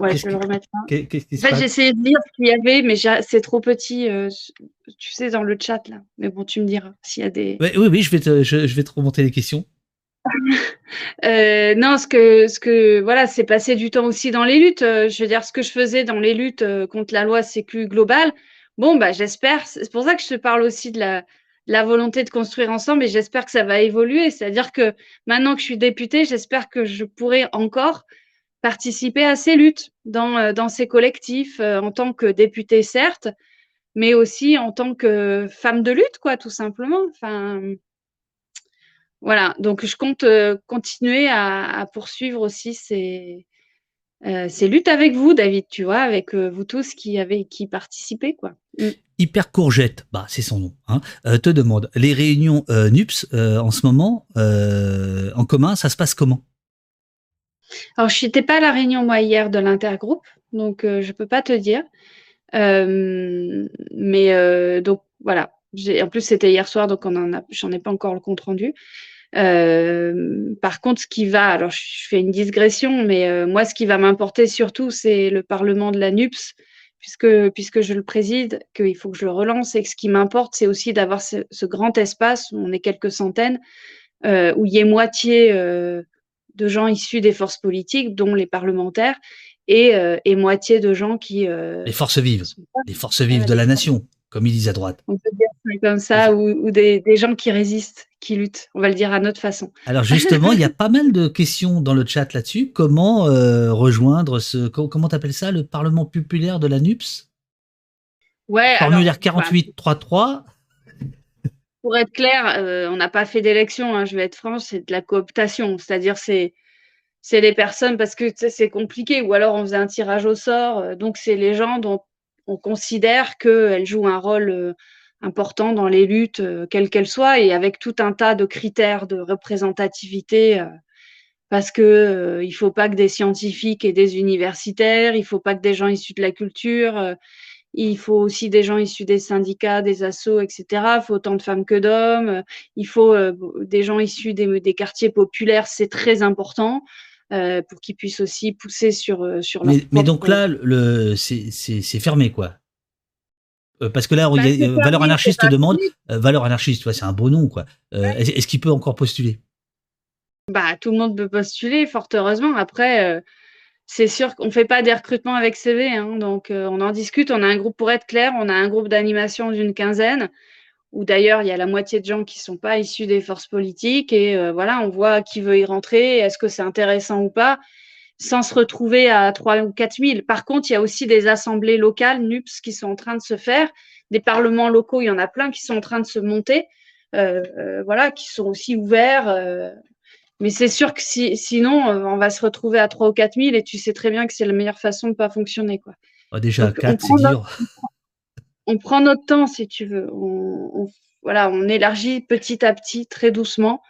ouais, je vais le remettre là. en fait, j'ai essayé de lire ce qu'il y avait, mais c'est trop petit, euh, tu sais, dans le chat là. Mais bon, tu me diras s'il y a des. oui, oui, je vais te, je, vais te remonter les questions. euh, non, ce que, ce que, voilà, c'est passer du temps aussi dans les luttes. Euh, je veux dire, ce que je faisais dans les luttes contre la loi Sécu globale. Bon, bah, j'espère. C'est pour ça que je te parle aussi de la, la volonté de construire ensemble et j'espère que ça va évoluer. C'est-à-dire que maintenant que je suis députée, j'espère que je pourrai encore participer à ces luttes dans, euh, ces collectifs euh, en tant que députée, certes, mais aussi en tant que femme de lutte, quoi, tout simplement. Enfin, voilà. Donc, je compte euh, continuer à, poursuivre aussi ces, luttes avec vous, David, tu vois, avec vous tous qui avez qui participez, quoi. Mm. Hyper Courgette, bah c'est son nom, hein, te demande les réunions NUPS en ce moment en commun, ça se passe comment? Alors je n'étais pas à la réunion moi hier de l'intergroupe, donc je peux pas te dire. mais donc voilà, en plus c'était hier soir, donc j'en ai pas encore le compte rendu. par contre, ce qui va, alors je fais une digression, mais moi ce qui va m'importer surtout, c'est le Parlement de la NUPS puisque, puisque je le préside, qu'il faut que je le relance et que ce qui m'importe, c'est aussi d'avoir ce, grand espace, où on est quelques centaines, euh, où il y ait moitié euh, de gens issus des forces politiques, dont les parlementaires, et, euh, et moitié de gens qui... les forces vives, les forces vives de la nation comme ils disent à droite. On peut dire comme ça, ou, des, gens qui résistent, qui luttent, on va le dire à notre façon. Alors justement, il y a pas mal de questions dans le chat là-dessus. Comment euh, rejoindre ce, comment t'appelles ça, le Parlement populaire de la NUPS Ouais. Formulaire 4833. Pour être clair, euh, on n'a pas fait d'élection, hein, je vais être franche, c'est de la cooptation, c'est-à-dire c'est c'est les personnes parce que c'est compliqué, ou alors on faisait un tirage au sort, euh, donc c'est les gens dont on considère qu'elle joue un rôle euh, important dans les luttes, quelles qu'elles soient, et avec tout un tas de critères de représentativité, parce que il faut pas que des scientifiques et des universitaires, il faut pas que des gens issus de la culture, il faut aussi des gens issus des syndicats, des assos, etc. Il faut autant de femmes que d'hommes, il faut des gens issus des, des quartiers populaires, c'est très important. Euh, pour qu'ils puissent aussi pousser sur euh, sur mais, mais donc là le c'est fermé quoi. Euh, parce que là bah, valeur anarchiste demande valeur anarchiste c'est un beau nom quoi. Est-ce qu'il peut encore postuler? Bah tout le monde peut postuler fort heureusement. Après c'est sûr qu'on fait pas des recrutements avec CV hein, donc on en discute. On a un groupe pour être clair. On a un groupe d'animation d'une quinzaine où d'ailleurs il y a la moitié de gens qui sont pas issus des forces politiques. Et euh, voilà, on voit qui veut y rentrer, est-ce que c'est intéressant ou pas, sans se retrouver à 3 ou 4 000. Par contre, il y a aussi des assemblées locales, NUPS, qui sont en train de se faire, des parlements locaux, il y en a plein qui sont en train de se monter, euh, euh, voilà, qui sont aussi ouverts. Mais c'est sûr que si, sinon, on va se retrouver à 3 ou 4 000 et tu sais très bien que c'est la meilleure façon de pas fonctionner. Quoi. déjà, 4, c'est dur on prend notre temps, si tu veux. On, voilà, on élargit petit à petit, très doucement,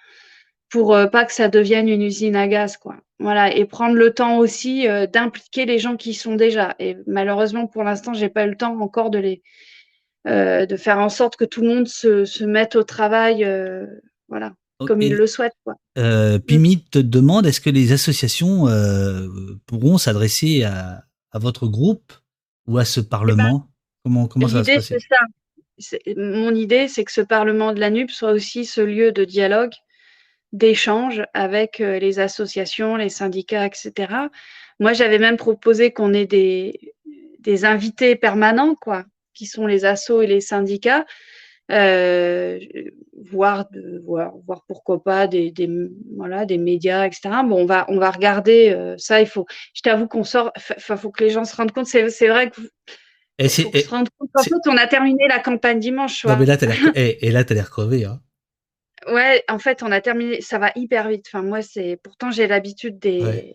pour euh, pas que ça devienne une usine à gaz, quoi. Voilà, et prendre le temps aussi euh, d'impliquer les gens qui y sont déjà. Et malheureusement, pour l'instant, j'ai pas eu le temps encore de les, euh, de faire en sorte que tout le monde se, mette au travail, voilà, comme il le souhaite, quoi. Pimi te demande est-ce que les associations pourront s'adresser à, votre groupe ou à ce parlement? Comment, ça va se passer? Mon idée, c'est que ce Parlement de la NUP soit aussi ce lieu de dialogue, d'échange avec euh, les associations, les syndicats, etc. Moi, j'avais même proposé qu'on ait des, des invités permanents, quoi, qui sont les assos et les syndicats, voir, voir, voir, pourquoi pas des, des, voilà, des médias, etc. Bon, on va, on va regarder ça. Il faut, je t'avoue qu'on sort, il faut que les gens se rendent compte. C'est vrai que et c'est, se rendre compte. En fait, on a terminé la campagne dimanche. Non, mais là, et, et, là, tu as l'air crevé. Hein. Ouais, en fait, on a terminé. Ça va hyper vite. Enfin, moi, c'est. Pourtant, j'ai l'habitude des.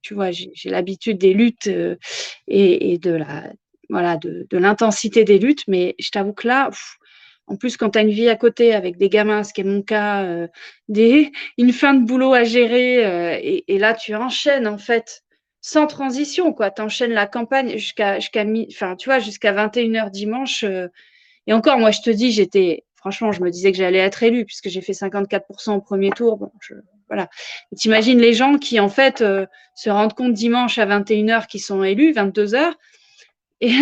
Tu vois, j'ai, l'habitude des luttes et, et, de la. Voilà, de, de l'intensité des luttes. Mais je t'avoue que là, en plus, quand tu as une vie à côté avec des gamins, ce qui est mon cas, euh, une fin de boulot à gérer, euh, et, là, tu enchaînes, en fait, sans transition, quoi. Tu enchaînes la campagne jusqu'à 21h dimanche. Euh, et encore, moi, je te dis, j'étais, franchement, je me disais que j'allais être élue, puisque j'ai fait 54% au premier tour. Bon, je, voilà. T'imagines les gens qui, en fait, se rendent compte dimanche à 21h qu'ils sont élus, 22h, et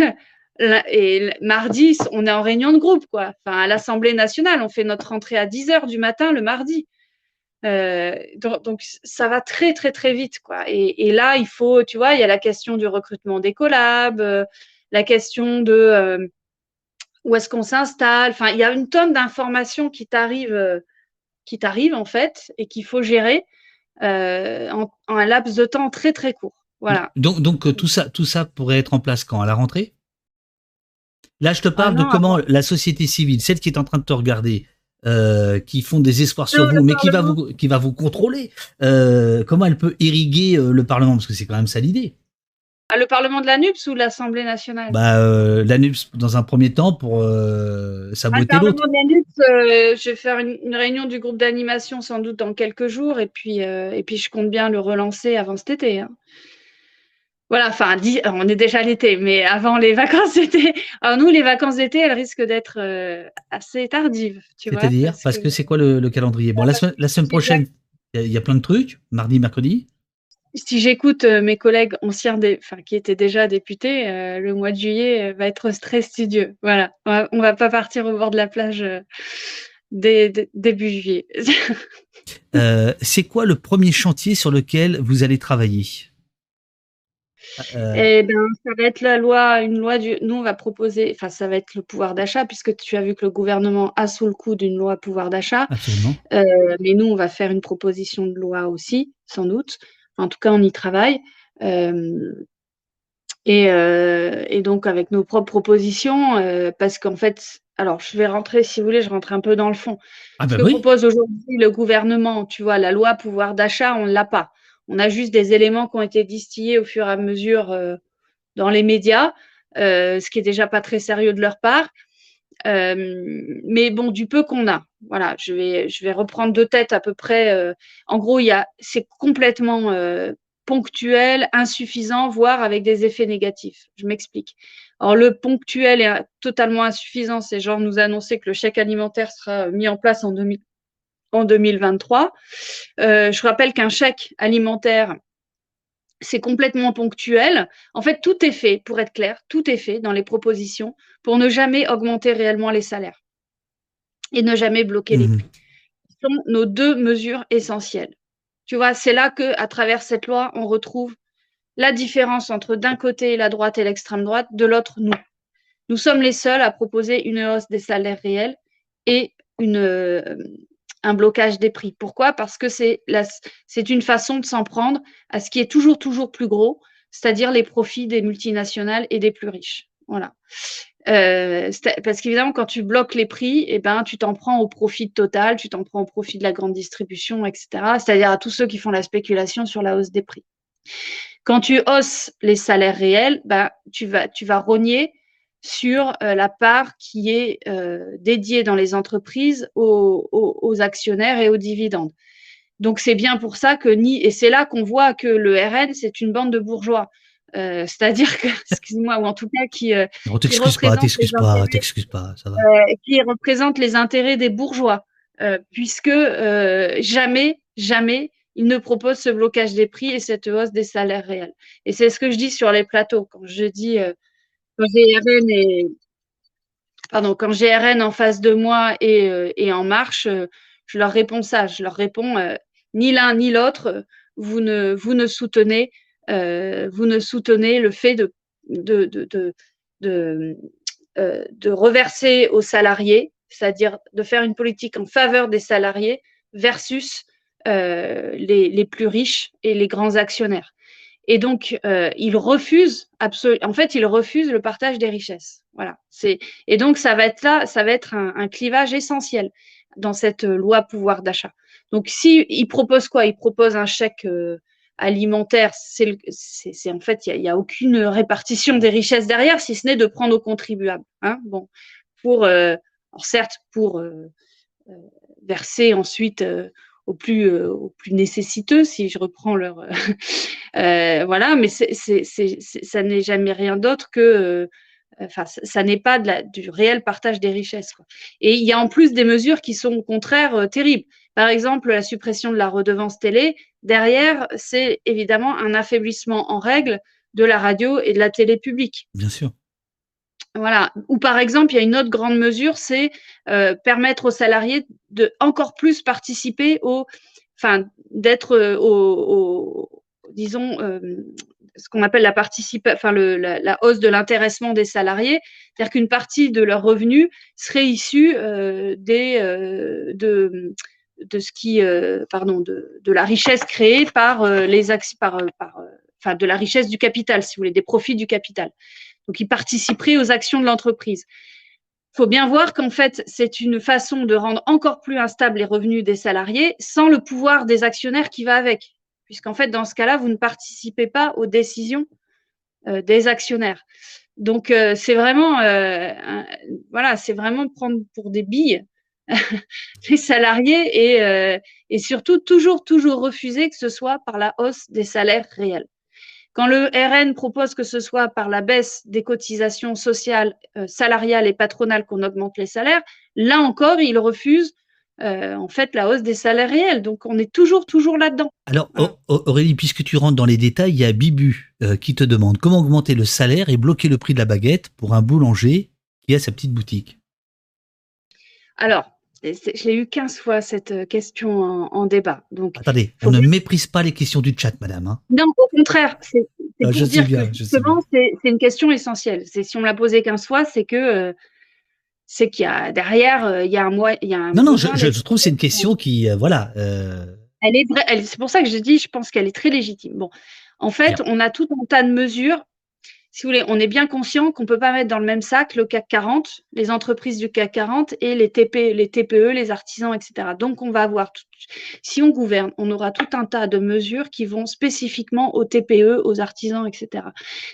et mardi, on est en réunion de groupe, quoi. Enfin, à l'Assemblée nationale, on fait notre rentrée à 10 heures du matin le mardi. Euh, donc, ça va très, très, très vite, quoi. Et, là, il faut, tu vois, il y a la question du recrutement des collabs, euh, la question de euh, où est-ce qu'on s'installe. Enfin, il y a une tonne d'informations qui t'arrivent, qui t'arrivent, en fait, et qu'il faut gérer en, un laps de temps très, très court. Voilà. Donc, donc tout, ça, tout ça pourrait être en place quand? À la rentrée? Là, je te parle ah de comment la société civile, celle qui est en train de te regarder, euh, qui font des espoirs sur vous, mais qui va vous, qui va vous contrôler, euh, comment elle peut irriguer euh, le Parlement? Parce que c'est quand même ça l'idée. Ah, le Parlement de la NUPS ou l'Assemblée nationale? Bah, La NUPS dans un premier temps pour saboter l'autre. Le Parlement de la NUPS, je vais faire une, réunion du groupe d'animation sans doute dans quelques jours et puis, et puis je compte bien le relancer avant cet été. Hein. Voilà, enfin, on est déjà l'été, mais avant les vacances d'été. Alors nous, les vacances d'été, elles risquent d'être euh, assez tardives. C'est-à-dire, parce, que, c'est quoi le, calendrier? Bon, la, semaine, prochaine, il y, a plein de trucs, mardi, mercredi. Si j'écoute euh, mes collègues anciens, enfin, qui étaient déjà députés, euh, le mois de juillet va être très studieux. Voilà, on ne va pas partir au bord de la plage début juillet. c'est quoi le premier chantier sur lequel vous allez travailler? Euh, eh ben, ça va être la loi, une loi du. Nous, on va proposer, enfin, ça va être le pouvoir d'achat, puisque tu as vu que le gouvernement a sous le coup d'une loi pouvoir d'achat. Euh, mais nous, on va faire une proposition de loi aussi, sans doute. en tout cas, on y travaille. Euh, et, donc, avec nos propres propositions, parce qu'en fait, alors, je vais rentrer, si vous voulez, je rentre un peu dans le fond. Ah bah Ce que propose aujourd'hui le gouvernement, tu vois, la loi pouvoir d'achat, on ne l'a pas. On a juste des éléments qui ont été distillés au fur et à mesure euh, dans les médias, euh, ce qui est déjà pas très sérieux de leur part. Euh, mais bon, du peu qu'on a. Voilà, je vais, je vais reprendre deux têtes à peu près. en gros, c'est complètement ponctuel, insuffisant, voire avec des effets négatifs. Je m'explique. Alors, le ponctuel est totalement insuffisant. C'est genre nous annoncer que le chèque alimentaire sera mis en place en 2000, en 2023. Euh, je rappelle qu'un chèque alimentaire, c'est complètement ponctuel. En fait, tout est fait, pour être clair, tout est fait dans les propositions pour ne jamais augmenter réellement les salaires et ne jamais bloquer les mmh. prix. Ce sont nos deux mesures essentielles. Tu vois, c'est là que, à travers cette loi, on retrouve la différence entre d'un côté la droite et l'extrême droite, de l'autre nous. Nous sommes les seuls à proposer une hausse des salaires réels et une, un blocage des prix. Pourquoi? Parce que c'est une façon de s'en prendre à ce qui est toujours, toujours plus gros, c'est-à-dire les profits des multinationales et des plus riches. Voilà. Euh, parce qu'évidemment, quand tu bloques les prix, eh ben, tu t'en prends au profit total, tu t'en prends au profit de la grande distribution, etc. C'est-à-dire à tous ceux qui font la spéculation sur la hausse des prix. Quand tu hausses les salaires réels, ben, tu, vas, tu vas rogner sur euh, la part qui est euh, dédiée dans les entreprises aux, actionnaires et aux dividendes. Donc c'est bien pour ça que ni et c'est là qu'on voit que le RN c'est une bande de bourgeois. Euh, c'est-à-dire que, excuse-moi, ou en tout cas qui, non, t'excuses pas, t'excuses pas, t'excuses pas, ça va. qui représente les intérêts des bourgeois, puisque jamais, jamais ils ne proposent ce blocage des prix et cette hausse des salaires réels. Et c'est ce que je dis sur les plateaux quand je dis quand j'ai pardon, quand j'ai RN en face de moi et, euh, en marche, euh, je leur réponds ça. Je leur réponds euh, ni l'un ni l'autre, vous ne, soutenez, le fait de, reverser aux salariés c'est-à-dire de faire une politique en faveur des salariés versus les, plus riches et les grands actionnaires. Et donc, euh, il refuse. En fait, il refuse le partage des richesses. Voilà. Et donc ça va être là, ça va être un, clivage essentiel dans cette loi pouvoir d'achat. Donc, si il propose quoi? Il propose un chèque euh, alimentaire. C'est en fait, il n'y a, aucune répartition des richesses derrière, si ce n'est de prendre aux contribuables. Hein bon, pour euh, certes pour euh, euh, verser ensuite euh, plus nécessiteux, si je reprends leur. Euh, euh, voilà, mais ça n'est jamais rien d'autre que. Enfin, ça n'est pas du réel partage des richesses. Et il y a en plus des mesures qui sont au contraire terribles. Par exemple, la suppression de la redevance télé. Derrière, c'est évidemment un affaiblissement en règle de la radio et de la télé publique. Bien sûr. Voilà. Ou par exemple, il y a une autre grande mesure, c'est euh, permettre aux salariés de encore plus participer au, enfin, d'être euh, au, disons, euh, ce qu'on appelle la participation, enfin, la, hausse de l'intéressement des salariés, c'est-à-dire qu'une partie de leurs revenus serait issue des, de, de ce qui, pardon, de, de, la richesse créée par les par, par, enfin, de la richesse du capital, si vous voulez, des profits du capital. Donc, ils participeraient aux actions de l'entreprise. Il faut bien voir qu'en fait, c'est une façon de rendre encore plus instables les revenus des salariés sans le pouvoir des actionnaires qui va avec. Puisqu'en fait, dans ce cas-là, vous ne participez pas aux décisions euh, des actionnaires. Donc, euh, c'est vraiment, euh, voilà, vraiment prendre pour des billes les salariés et surtout toujours, toujours refuser que ce soit par la hausse des salaires réels. Quand le RN propose que ce soit par la baisse des cotisations sociales, euh, salariales et patronales qu'on augmente les salaires, là encore, il refuse euh, en fait la hausse des salaires réels. Donc on est toujours, toujours là-dedans. Alors Aurélie, puisque tu rentres dans les détails, il y a Bibu euh, qui te demande comment augmenter le salaire et bloquer le prix de la baguette pour un boulanger qui a sa petite boutique. Alors, je l'ai eu 15 fois cette euh, question en, débat. Donc, Attendez, on ne méprise pas les questions du chat, madame. Hein. Non, au contraire, c'est ah, pour dire que justement, c'est une question essentielle. Si on me l'a posée 15 fois, c'est que euh, c'est qu'il y a derrière, euh, il y a un mois, il y a un Non, non, je, je, trouve que c'est une question qui, voilà. Elle est c'est pour ça que je dis, je pense qu'elle est très légitime. Bon, en fait, on a tout un tas de mesures si vous voulez, on est bien conscient qu'on ne peut pas mettre dans le même sac le CAC 40, les entreprises du CAC 40 et les, TP, les TPE, les artisans, etc. Donc, on va avoir, si on gouverne, on aura tout un tas de mesures qui vont spécifiquement aux TPE, aux artisans, etc.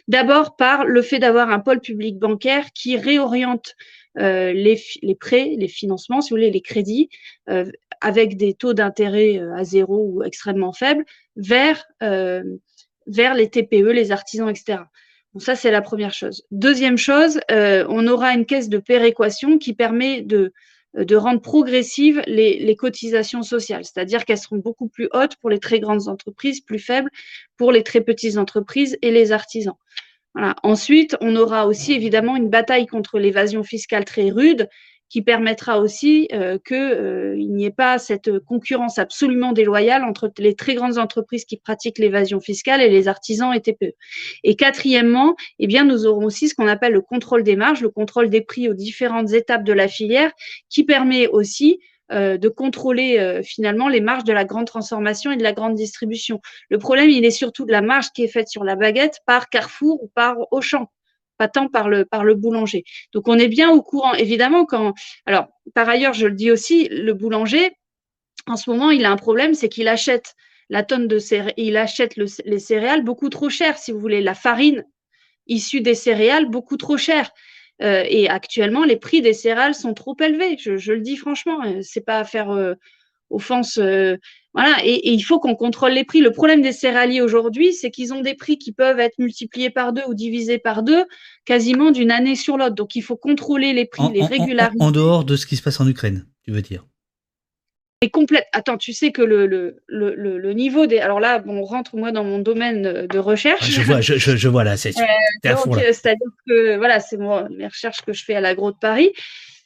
D'abord par le fait d'avoir un pôle public bancaire qui réoriente euh, les, prêts, les financements, si vous voulez, les crédits, euh, avec des taux d'intérêt euh, à zéro ou extrêmement faibles, vers, vers les TPE, les artisans, etc ça, c'est la première chose. Deuxième chose, euh, on aura une caisse de péréquation qui permet de, euh, de rendre progressives les, les cotisations sociales, c'est-à-dire qu'elles seront beaucoup plus hautes pour les très grandes entreprises, plus faibles pour les très petites entreprises et les artisans. Voilà. Ensuite, on aura aussi évidemment une bataille contre l'évasion fiscale très rude qui permettra aussi euh, qu'il euh, n'y ait pas cette concurrence absolument déloyale entre les très grandes entreprises qui pratiquent l'évasion fiscale et les artisans et TPE. Et quatrièmement, eh bien, nous aurons aussi ce qu'on appelle le contrôle des marges, le contrôle des prix aux différentes étapes de la filière, qui permet aussi euh, de contrôler finalement les marges de la grande transformation et de la grande distribution. Le problème, il est surtout de la marge qui est faite sur la baguette par Carrefour ou par Auchan pas tant par le, par le boulanger. Donc on est bien au courant. Évidemment, quand. Alors, par ailleurs, je le dis aussi, le boulanger, en ce moment, il a un problème, c'est qu'il achète la tonne de céréales, il achète les céréales beaucoup trop cher, si vous voulez, la farine issue des céréales beaucoup trop cher. Euh, et actuellement, les prix des céréales sont trop élevés. Je, le dis franchement, euh, c'est pas à faire euh, offense voilà, et, il faut qu'on contrôle les prix. Le problème des céréaliers aujourd'hui, c'est qu'ils ont des prix qui peuvent être multipliés par deux ou divisés par deux quasiment d'une année sur l'autre. Donc il faut contrôler les prix, les régulariser. En, dehors de ce qui se passe en Ukraine, tu veux dire? Et complète. Attends, tu sais que le, le, le, le, niveau des. Alors là, on rentre moi dans mon domaine de recherche. Je vois, je, je, vois là, c'est. Euh, C'est-à-dire que voilà, c'est moi les recherches que je fais à l'agro de Paris,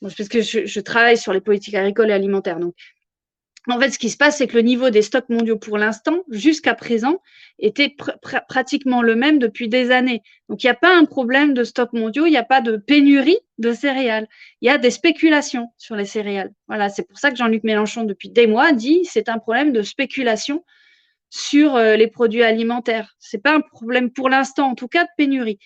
parce que je, je, travaille sur les politiques agricoles et alimentaires. Donc en fait, ce qui se passe, c'est que le niveau des stocks mondiaux pour l'instant, jusqu'à présent, était pratiquement le même depuis des années. Donc, il n'y a pas un problème de stocks mondiaux, il n'y a pas de pénurie de céréales. Il y a des spéculations sur les céréales. Voilà, c'est pour ça que Jean-Luc Mélenchon, depuis des mois, dit c'est un problème de spéculation sur euh, les produits alimentaires. C'est pas un problème pour l'instant, en tout cas, de pénurie.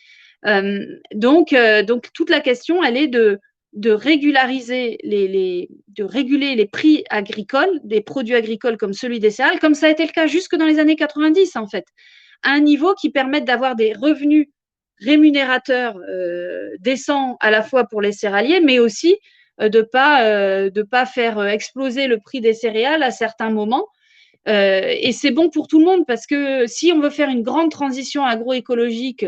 Euh, donc, euh, donc, toute la question, elle est de de régulariser les, de réguler les prix agricoles des produits agricoles comme celui des céréales, comme ça a été le cas jusque dans les années 90 en fait, à un niveau qui permette d'avoir des revenus rémunérateurs euh, décents à la fois pour les céréaliers, mais aussi euh, de pas euh, de pas faire exploser le prix des céréales à certains moments. et c'est bon pour tout le monde parce que si on veut faire une grande transition agroécologique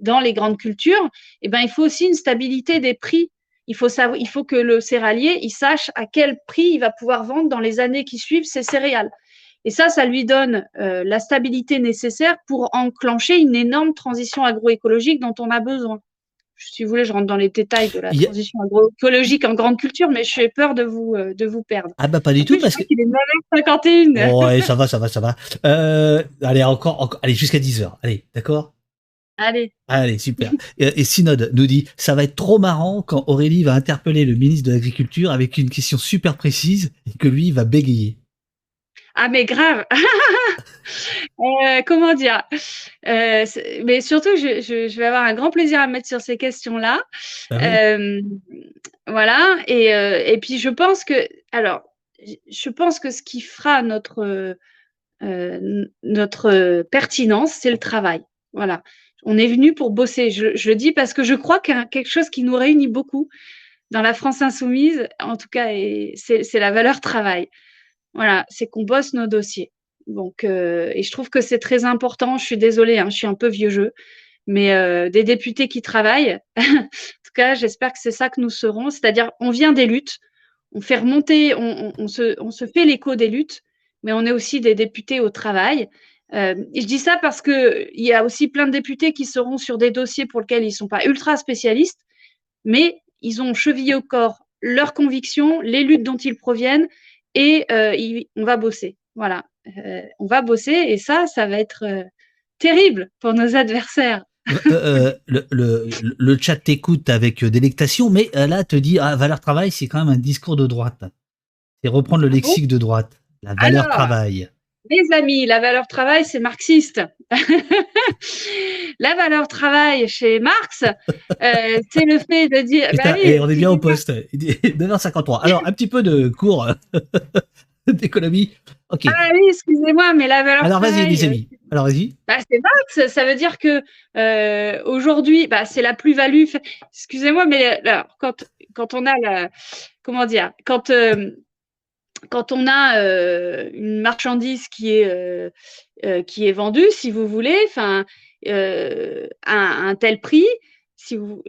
dans les grandes cultures, eh ben, il faut aussi une stabilité des prix il faut, savoir, il faut que le céréalier il sache à quel prix il va pouvoir vendre dans les années qui suivent ses céréales. Et ça, ça lui donne euh, la stabilité nécessaire pour enclencher une énorme transition agroécologique dont on a besoin. Si vous voulez, je rentre dans les détails de la transition agroécologique en grande culture, mais j'ai peur de vous, euh, de vous perdre. Ah bah pas du tout, parce qu'il est 9h51. Oh, ouais, ça va, ça va, ça va. Euh, allez, encore, encore allez, jusqu'à 10h. Allez, d'accord? Allez. Allez, super. Et, Synode nous dit, ça va être trop marrant quand Aurélie va interpeller le ministre de l'Agriculture avec une question super précise et que lui va bégayer. Ah mais grave. Euh, comment dire? Euh, Mais surtout, je, vais avoir un grand plaisir à mettre sur ces questions-là. Ah euh, voilà. Et, et, puis je pense que, alors, je pense que ce qui fera notre notre pertinence, c'est le travail. Voilà. On est venu pour bosser. Je, le dis parce que je crois qu'il y a quelque chose qui nous réunit beaucoup dans la France insoumise, en tout cas, c'est la valeur travail. Voilà, c'est qu'on bosse nos dossiers. Donc, euh, et je trouve que c'est très important. Je suis désolée, hein, je suis un peu vieux jeu, mais euh, des députés qui travaillent, en tout cas, j'espère que c'est ça que nous serons. C'est-à-dire, on vient des luttes, on fait remonter, on, se, on se fait l'écho des luttes, mais on est aussi des députés au travail. Euh, je dis ça parce qu'il y a aussi plein de députés qui seront sur des dossiers pour lesquels ils ne sont pas ultra spécialistes, mais ils ont chevillé au corps leurs convictions, les luttes dont ils proviennent, et euh, on va bosser. Voilà, euh, on va bosser, et ça, ça va être terrible pour nos adversaires. le, chat t'écoute avec délectation, mais là, te dit, ah, valeur travail, c'est quand même un discours de droite. C'est reprendre le ah lexique de droite. La valeur travail. Les amis, la valeur travail, c'est marxiste. la valeur travail chez Marx, euh, c'est le fait de dire. Bah et on est bien au poste. 9h53. Alors, un petit peu de cours d'économie. Ok. Ah oui, excusez-moi, mais la valeur Alors, vas-y, les amis. Alors, vas-y. Bah, c'est Marx. Ça veut dire que euh, aujourd'hui, bah, c'est la plus-value. Excusez-moi, mais quand, quand on a la. Comment dire Quand. Euh, quand on a euh, une marchandise qui est, euh, euh, qui est vendue, si vous voulez, enfin, à un tel prix, si vous,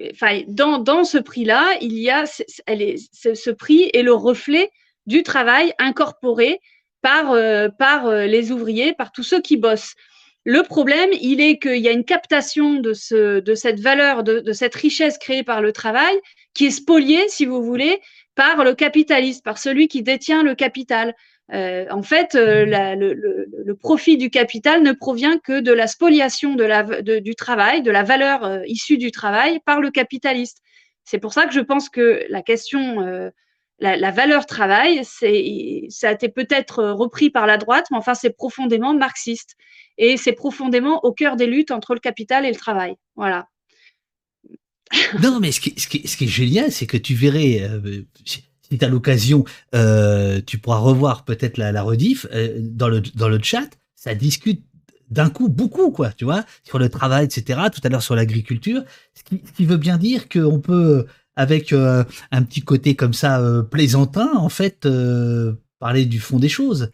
dans, dans ce prix-là, il y a, elle est, ce prix est le reflet du travail incorporé par, par les ouvriers, par tous ceux qui bossent. Le problème, il est qu'il y a une captation de, ce, de cette valeur, de, de, cette richesse créée par le travail, qui est spoliée, si vous voulez, par le capitaliste, par celui qui détient le capital. Euh, en fait, euh, le, profit du capital ne provient que de la spoliation de la, du travail, de la valeur euh, issue du travail par le capitaliste. C'est pour ça que je pense que la question, la, valeur travail, ça a été peut-être repris par la droite, mais enfin, c'est profondément marxiste. Et c'est profondément au cœur des luttes entre le capital et le travail. Voilà non, mais ce qui, ce qui, ce qui est génial, c'est que tu verrais, euh, si tu as l'occasion, euh, tu pourras revoir peut-être la, la rediff euh, dans, le, dans le chat, ça discute d'un coup beaucoup, quoi, tu vois, sur le travail, etc. Tout à l'heure sur l'agriculture, ce qui, ce qui veut bien dire qu'on peut, avec un petit côté comme ça plaisantin, en fait, parler du fond des choses.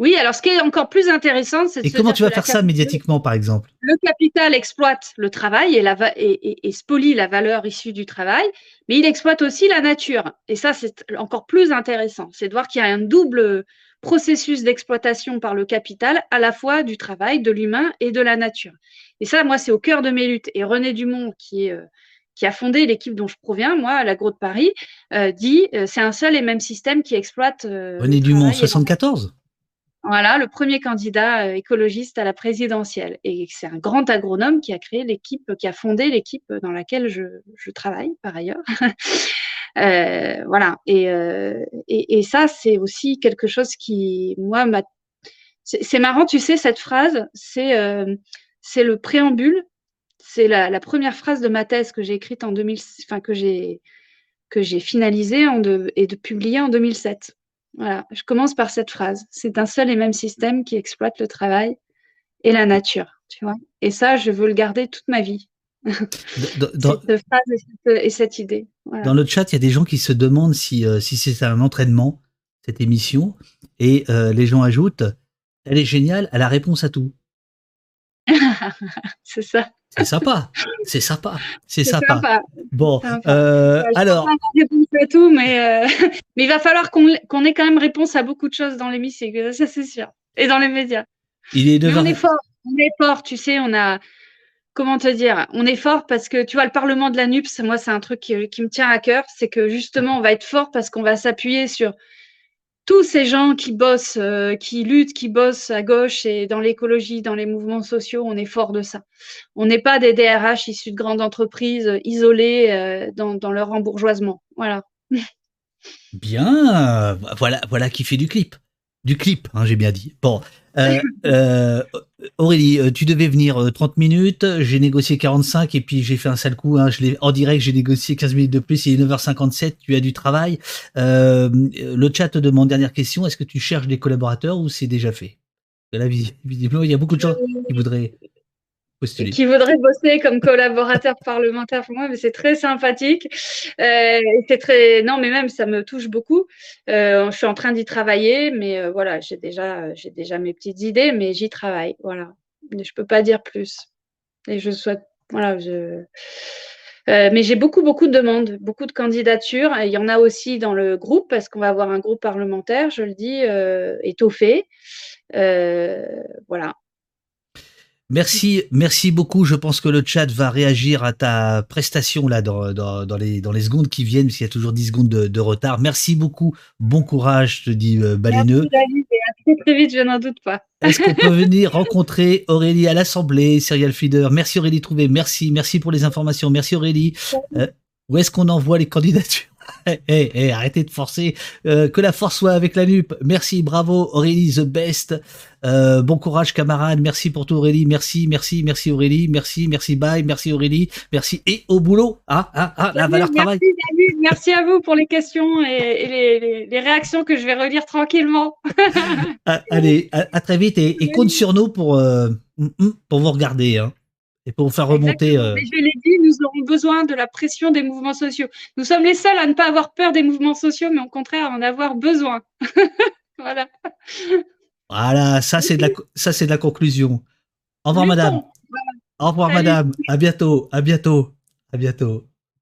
Oui, alors ce qui est encore plus intéressant, c'est. Et comment tu vas faire ça médiatiquement, par exemple? Le capital exploite le travail et, la et, spolie la valeur issue du travail, mais il exploite aussi la nature. Et ça, c'est encore plus intéressant. C'est de voir qu'il y a un double processus d'exploitation par le capital, à la fois du travail, de l'humain et de la nature. Et ça, moi, c'est au cœur de mes luttes. Et René Dumont, qui est, euh, qui a fondé l'équipe dont je proviens, moi, à l'agro de Paris, dit c'est un seul et même système qui exploite. René Dumont, 74 voilà, le premier candidat écologiste à la présidentielle. Et c'est un grand agronome qui a créé l'équipe, qui a fondé l'équipe dans laquelle je, travaille par ailleurs. voilà. Et, et, ça, c'est aussi quelque chose qui, moi, c'est marrant, tu sais, cette phrase, c'est euh, le préambule, c'est la, première phrase de ma thèse que j'ai écrite en 2000, enfin j'ai que j'ai finalisée et de publiée en 2007. Voilà, je commence par cette phrase. C'est un seul et même système qui exploite le travail et la nature, tu vois. Et ça, je veux le garder toute ma vie. cette phrase et cette, idée. Dans le chat, il y a des gens qui se demandent si, euh, si c'est un entraînement, cette émission, et euh, les gens ajoutent elle est géniale, elle a réponse à tout. C'est ça. C'est sympa, c'est sympa, c'est sympa. Bon, euh, alors. Réponse à tout, mais, euh, mais il va falloir qu'on ait quand même réponse à beaucoup de choses dans l'émission, ça c'est sûr, et dans les médias. Il est on est fort, on est fort, tu sais, on a. Comment te dire On est fort parce que tu vois, le Parlement de la NUPS, moi, c'est un truc qui, qui me tient à cœur. C'est que justement, on va être fort parce qu'on va s'appuyer sur tous ces gens qui bossent, euh, qui luttent, qui bossent à gauche et dans l'écologie, dans les mouvements sociaux, on est fort de ça. On n'est pas des DRH issus de grandes entreprises euh, isolés euh, dans, leur embourgeoisement. Voilà. Bien, voilà, voilà qui fait du clip. Du clip, hein, j'ai bien dit. Bon, euh, euh, Aurélie, euh, tu devais venir 30 minutes, j'ai négocié 45 et puis j'ai fait un sale coup. Hein, je en direct, j'ai négocié 15 minutes de plus. Il est 9h57, tu as du travail. le chat te demande dernière question. Est-ce que tu cherches des collaborateurs ou c'est déjà fait? Là, visiblement, il y a beaucoup de gens qui voudraient qui voudrait bosser comme collaborateur parlementaire pour moi, mais c'est très sympathique. Euh, c'est très, non, mais même ça me touche beaucoup. Euh, je suis en train d'y travailler, mais euh, voilà, j'ai déjà, déjà mes petites idées, mais j'y travaille. Voilà, je peux pas dire plus. Et je souhaite, voilà, mais j'ai beaucoup, beaucoup de demandes, beaucoup de candidatures. il y en a aussi dans le groupe, parce qu'on va avoir un groupe parlementaire, je le dis, étoffé. voilà. Merci, merci beaucoup. Je pense que le chat va réagir à ta prestation là dans, dans, les, dans les secondes qui viennent, parce qu'il y a toujours 10 secondes de, retard. Merci beaucoup. Bon courage, je te dis, euh, Baléneux. Merci, très, très vite, je n'en doute pas. Est-ce qu'on peut venir rencontrer Aurélie à l'Assemblée, Serial Feeder? Merci Aurélie Trouvé, merci, merci pour les informations, merci Aurélie. Euh, où est-ce qu'on envoie les candidatures? Eh, eh, eh, arrêtez de forcer. Euh, que la force soit avec la nupe. Merci, bravo, Aurélie, the best. Euh, bon courage, camarade. Merci pour tout, Aurélie. Merci, merci, merci, Aurélie. Merci, merci, bye. Merci, Aurélie. Merci. Et au boulot. Ah, ah, ah, la valeur travail. Merci à vous pour les questions et, les, réactions que je vais relire tranquillement. Ah, allez, à, très vite et, compte sur nous pour, euh, mm, mm, pour vous regarder. Hein et pour faire remonter. Euh, je l'ai dit, nous aurons besoin de la pression des mouvements sociaux. Nous sommes les seuls à ne pas avoir peur des mouvements sociaux, mais au contraire à en avoir besoin. voilà. Voilà, ça c'est de la ça c'est de la conclusion. Au revoir, madame. Au revoir, madame. À bientôt. À bientôt. À bientôt.